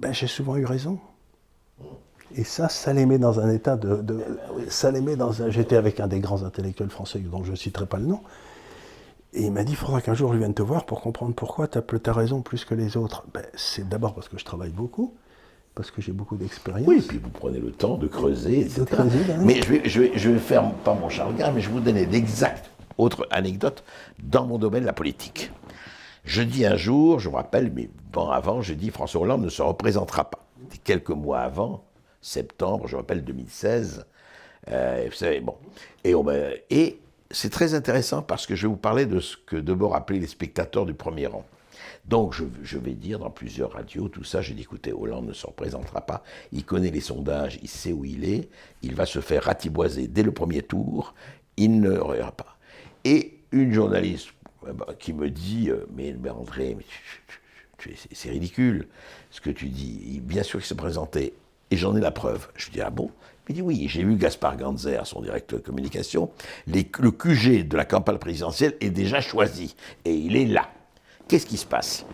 ben, j'ai souvent eu raison. Et ça, ça les met dans un état de. de- ça les met dans un. J'étais avec un des grands intellectuels français dont je ne citerai pas le nom. Et il m'a dit il faudra qu'un jour je vienne te voir pour comprendre pourquoi tu as, raison plus que les autres. Ben, c'est d'abord parce que je travaille beaucoup, parce que j'ai beaucoup d'expérience.
Oui, puis vous prenez le temps de creuser, etc.
creuser, ben oui.
mais je vais, je, vais, je vais faire, pas mon Charles Gard, mais je vais vous donner d'exactes autres anecdotes dans mon domaine, la politique. Je dis un jour, je me rappelle, mais bon avant, je dis François Hollande ne se représentera pas. C'était quelques mois avant, septembre, je me rappelle 2016. Euh, vous savez, bon. Et, on et c'est très intéressant parce que je vais vous parler de ce que Debord appelait les spectateurs du premier rang. Donc je, vais dire dans plusieurs radios, tout ça, j'ai dit écoutez, Hollande ne se représentera pas, il connaît les sondages, il sait où il est, il va se faire ratiboiser dès le premier tour, il ne reviendra pas. Et une journaliste euh, bah, qui me dit, euh, mais, mais André, c'est- ridicule ce que tu dis, bien sûr qu'il se présentait, et j'en ai la preuve. Je dis, ah bon? Il dit, oui, j'ai vu Gaspard Ganzer, son directeur de communication, le QG de la campagne présidentielle est déjà choisi, et il est là. Qu'est-ce qui se passe?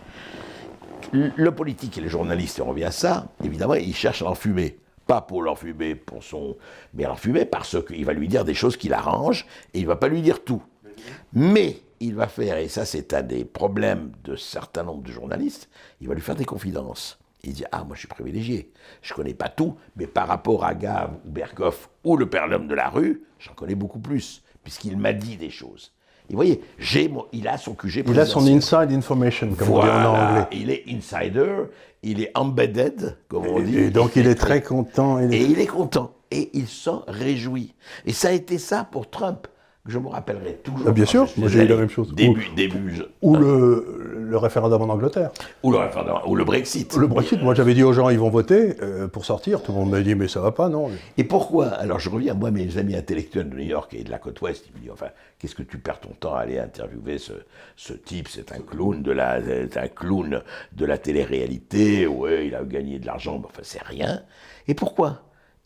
Le politique et les journalistes, on revient à ça, évidemment, ils cherchent à l'enfumer. Pas pour l'enfumer pour son. Mais l'enfumer parce qu'il va lui dire des choses qui l'arrangent et il ne va pas lui dire tout. Mais il va faire, et ça c'est un des problèmes de certains nombres de journalistes, il va lui faire des confidences. Il dit Ah, moi je suis privilégié, je ne connais pas tout, mais par rapport à Gave ou Berkoff ou le père l'homme de la rue, j'en connais beaucoup plus, puisqu'il m'a dit des choses. Et vous voyez, il a son QG
Il a son inside information, comme on dit en anglais.
il est insider, il est embedded, comme on dit.
Et donc il est très content. il est-
Et il est content. Et il s'en réjouit. Et ça a été ça pour Trump. Que Je me rappellerai toujours.
Ah, bien sûr, j'ai eu la même chose.
Début, début, je-
Ou le, le référendum en Angleterre.
ou le référendum, ou le Brexit.
Le Brexit, moi j'avais dit aux gens ils vont voter euh, pour sortir. Tout le monde m'a dit mais ça va pas, non.
Et pourquoi? Alors je reviens, moi, mes amis intellectuels de New York et de la côte ouest, ils me disent, enfin, qu'est-ce que tu perds ton temps à aller interviewer ce, ce type? C'est un clown de la, un clown de la télé-réalité, ouais, il a gagné de l'argent, mais enfin, c'est rien. Et pourquoi?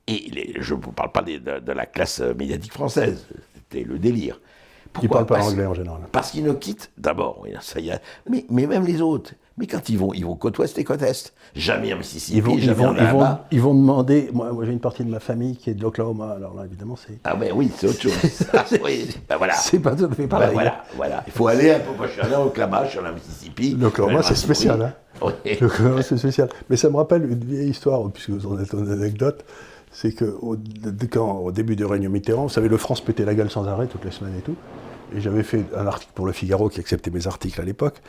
Et les- je ne vous parle pas de la classe médiatique française, c'était le délire.
Ils
Pourquoi
parlent pas
Parce-
anglais en général.
parce qu'ils ne quittent, d'abord, ça y est, mais, mais même les autres. Mais quand ils vont, ils vont côte ouest et côte est. Jamais en Mississippi,
Ils vont, ils,
jamais
vont,
en
ils, vont, ils vont demander. Moi, moi, j'ai une partie de ma famille qui est de l'Oklahoma. Alors là évidemment c'est.
Ah ben oui, c'est autre chose. Ah, oui, ben voilà.
C'est pas tout à fait
Ben
pareil.
voilà, voilà. Il faut aller un peu. Moi, je suis allé en Oklahoma, je suis allé en Mississippi.
L'Oklahoma,
Je
c'est spécial.
Oui.
L'Oklahoma, c'est spécial. Mais ça me rappelle une vieille histoire, puisque vous en êtes une anecdote. C'est qu'au au début du règne Mitterrand, vous savez, le France pétait la gueule sans arrêt toutes les semaines et tout. Et j'avais fait un article pour le Figaro qui acceptait mes articles à l'époque,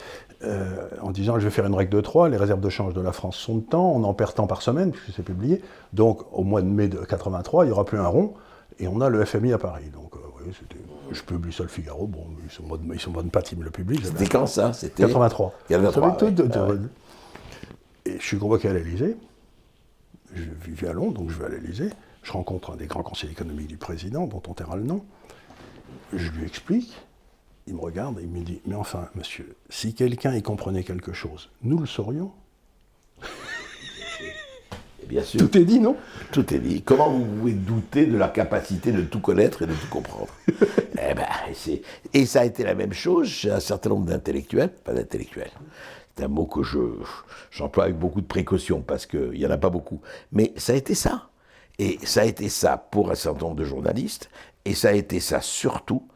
euh, en disant je vais faire une règle de 3, les réserves de change de la France sont de temps, on en perd tant par semaine, puisque c'est publié. Donc au mois de mai de 83, il n'y aura plus un rond, et on a le FMI à Paris. Donc euh, c'était- je publie ça le Figaro, bon, ils sont mode, ils sont mode patte, ils me le publient.
C'était quand ça? C'était
83.
83,
Vous savez, tout-
ouais.
tout-
Ah ouais.
Et je suis convoqué à l'Élysée. Je vivais à Londres, donc je vais à l'Élysée. Je rencontre un des grands conseillers économiques du président, dont on taira le nom. Je lui explique, il me regarde et il me dit, mais enfin, monsieur, si quelqu'un y comprenait quelque chose, nous le saurions.
Bien sûr.
Tout est dit, non?
Tout est dit. Comment vous pouvez douter de la capacité de tout connaître et de tout comprendre? Eh ben, Et ça a été la même chose chez un certain nombre d'intellectuels, pas d'intellectuels. C'est un mot que je, j'emploie avec beaucoup de précaution parce qu'il n'y en a pas beaucoup. Mais ça a été ça. Et ça a été ça pour un certain nombre de journalistes. Et ça a été ça surtout,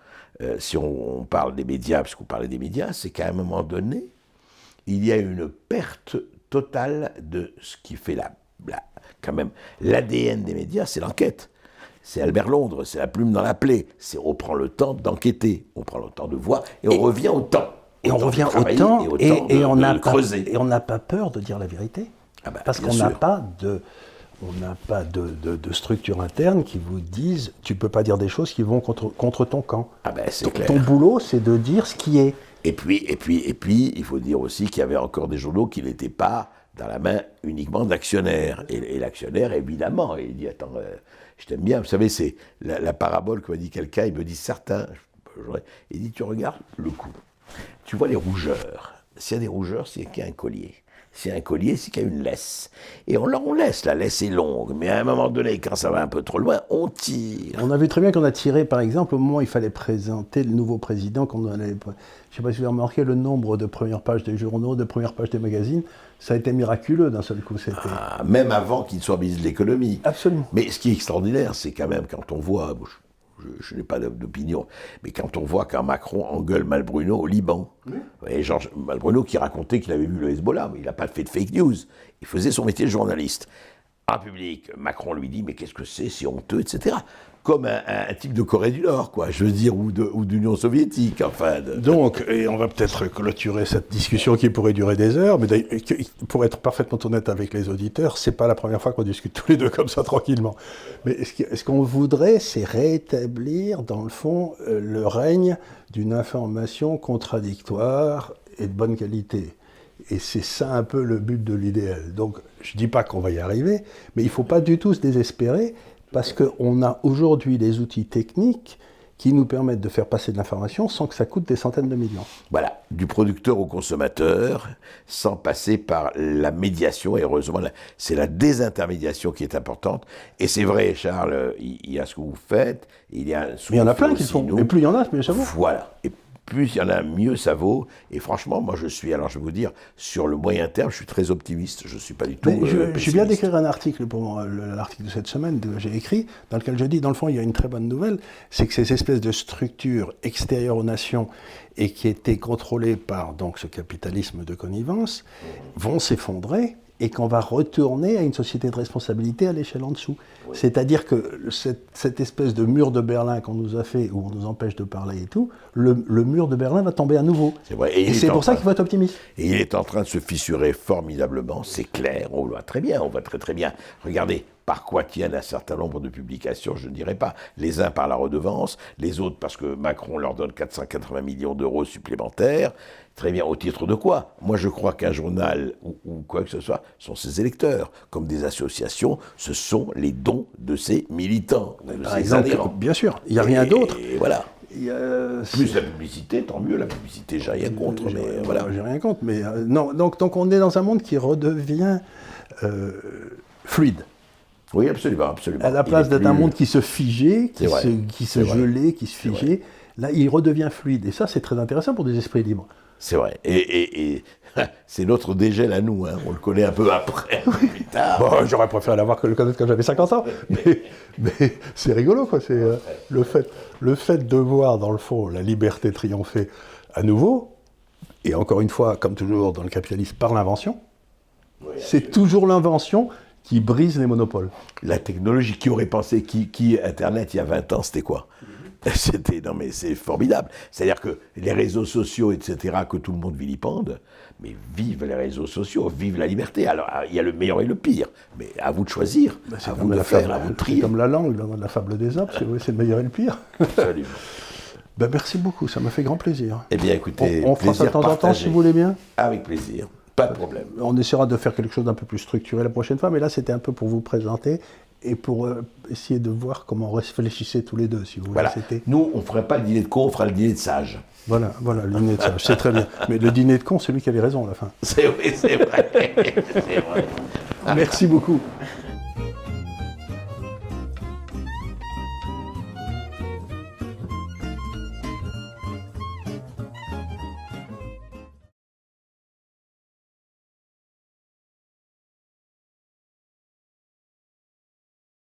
euh, si on, on parle des médias, parce qu'on parlait des médias, c'est qu'à un moment donné, il y a une perte totale de ce qui fait la, la- quand même l'ADN des médias, c'est l'enquête. C'est Albert Londres, c'est la plume dans la plaie. C'est on prend le temps d'enquêter, on prend le temps de voir et on revient au temps.
Et on
de
revient au temps,
et
et, et
de-
on
de
n'a pas,
creuser.
et on n'a pas peur de dire la vérité.
Ah bah,
Parce qu'on n'a pas de, on n'a pas de, de- de structure interne qui vous dise, tu peux pas dire des choses qui vont contre, contre ton camp.
Ah ben c'est
Ton-
clair.
Ton boulot, c'est de dire ce qui est.
Et puis, et puis, et puis, il faut dire aussi qu'il y avait encore des journaux qui n'étaient pas dans la main uniquement d'actionnaires. Et, et l'actionnaire, évidemment, il dit Attends, euh, je t'aime bien. Vous savez, c'est la, la parabole que m'a dit quelqu'un. Il me dit Certains. Il dit Tu regardes le coup. Tu vois les rougeurs. S'il y a des rougeurs, c'est qu'il y a un collier. S'il y a un collier, c'est qu'il y a une laisse. Et on, on laisse, la laisse est longue. Mais à un moment donné, quand ça va un peu trop loin, on tire.
On a vu très bien qu'on a tiré, par exemple, au moment où il fallait présenter le nouveau président, qu'on allait, je ne sais pas si vous avez remarqué, le nombre de premières pages des journaux, de premières pages des magazines, ça a été miraculeux d'un seul coup.
Ah, même avant qu'il soit ministre de l'économie.
absolument.
Mais ce qui est extraordinaire, c'est quand même quand on voit, je, je- je n'ai pas d'opinion, mais quand on voit qu'un Macron engueule Malbruno au Liban, et Georges Malbruno qui racontait qu'il avait vu le Hezbollah, mais il n'a pas fait de fake news, il faisait son métier de journaliste. En public, Macron lui dit, mais qu'est-ce que c'est, c'est honteux, etc. Comme un, type de Corée du Nord, quoi, je veux dire, ou d'Union soviétique, enfin.
Donc, et on va peut-être clôturer cette discussion qui pourrait durer des heures, mais pour être parfaitement honnête avec les auditeurs, c'est pas la première fois qu'on discute tous les deux comme ça tranquillement. Mais ce qu'on voudrait, c'est rétablir, dans le fond, euh, le règne d'une information contradictoire et de bonne qualité. Et c'est ça un peu le but de l'idéal. Donc, je dis pas qu'on va y arriver, mais il faut pas du tout se désespérer, parce qu'on a aujourd'hui des outils techniques qui nous permettent de faire passer de l'information sans que ça coûte des centaines de millions.
Voilà, du producteur au consommateur, sans passer par la médiation. Et heureusement, c'est la désintermédiation qui est importante. Et c'est vrai, Charles, il il y a ce que vous faites, il y a ce
Mais il y en a plein qui
nous.
Et plus il y en a, plus ça vaut.
Voilà. Et plus il y en a, mieux ça vaut. Et franchement, moi, je suis, alors je vais vous dire, sur le moyen terme, je suis très optimiste. Je ne suis pas du tout.
Je,
euh,
je viens d'écrire un article pour euh, le- l'article de cette semaine que j'ai écrit, dans lequel je dis, dans le fond, il y a une très bonne nouvelle, c'est que ces espèces de structures extérieures aux nations et qui étaient contrôlées par donc ce capitalisme de connivence vont s'effondrer et qu'on va retourner à une société de responsabilité à l'échelle en dessous. C'est-à-dire que cette, cette espèce de mur de Berlin qu'on nous a fait, où on nous empêche de parler et tout, le, le mur de Berlin va tomber à nouveau.
C'est vrai. Et
c'est pour ça qu'il faut être optimiste.
Et il est en train de se fissurer formidablement, c'est clair, on le voit très bien, on voit très très bien. Regardez, par quoi tiennent un certain nombre de publications, je ne dirais pas. Les uns par la redevance, les autres parce que Macron leur donne 480 millions d'euros supplémentaires. Très bien, au titre de quoi? Moi je crois qu'un journal ou, ou quoi que ce soit sont ses électeurs. Comme des associations, ce sont les dons de ses militants, de
Par
ses
exemple,
adhérents.
bien sûr, il n'y a rien d'autre.
Voilà.
Il y a-
Plus la publicité, tant mieux, la publicité, j'ai rien contre, mais voilà.
J'ai rien contre, mais euh, non. Donc, donc on est dans un monde qui redevient euh, fluide.
Oui, absolument, absolument.
À la place d'être un monde qui se figeait, qui se, qui se gelait, qui se figeait, là, il redevient fluide. Et ça, c'est très intéressant pour des esprits libres.
C'est vrai. Et, et- et c'est notre dégel à nous. hein. On le connaît un peu après, un peu plus tard.
Bon, J'aurais préféré l'avoir que le connaître quand j'avais 50 ans, mais, mais c'est rigolo, quoi. C'est euh, le fait, le fait de voir, dans le fond, la liberté triompher à nouveau, et encore une fois, comme toujours dans le capitalisme, par l'invention. c'est toujours l'invention qui brise les monopoles.
La technologie, qui aurait pensé, qui, qui Internet il y a 20 ans, c'était quoi? C'était, non mais c'est formidable. C'est-à-dire que les réseaux sociaux, etc., que tout le monde vilipende, mais vive les réseaux sociaux, vive la liberté. Alors, il y a le meilleur et le pire, mais à vous de choisir, à vous de faire,
fable-
à vous de trier.
comme la langue dans la fable des arbres, c'est c'est le meilleur et le pire.
Absolument.
Ben, merci beaucoup, ça m'a fait grand plaisir.
Eh bien, écoutez,
on on fera ça de temps en temps si vous voulez bien.
Avec plaisir, pas de problème.
On essaiera de faire quelque chose d'un peu plus structuré la prochaine fois, mais là c'était un peu pour vous présenter et pour euh, essayer de voir comment on réfléchissait tous les deux, si vous voulez.
Voilà. Nous, on ne ferait pas le dîner de con, on ferait le dîner de sage.
Voilà, voilà, le dîner de sage, c'est très bien. Mais le dîner de con, c'est lui qui avait raison à la fin.
C'est oui, c'est vrai. c'est vrai.
Merci beaucoup.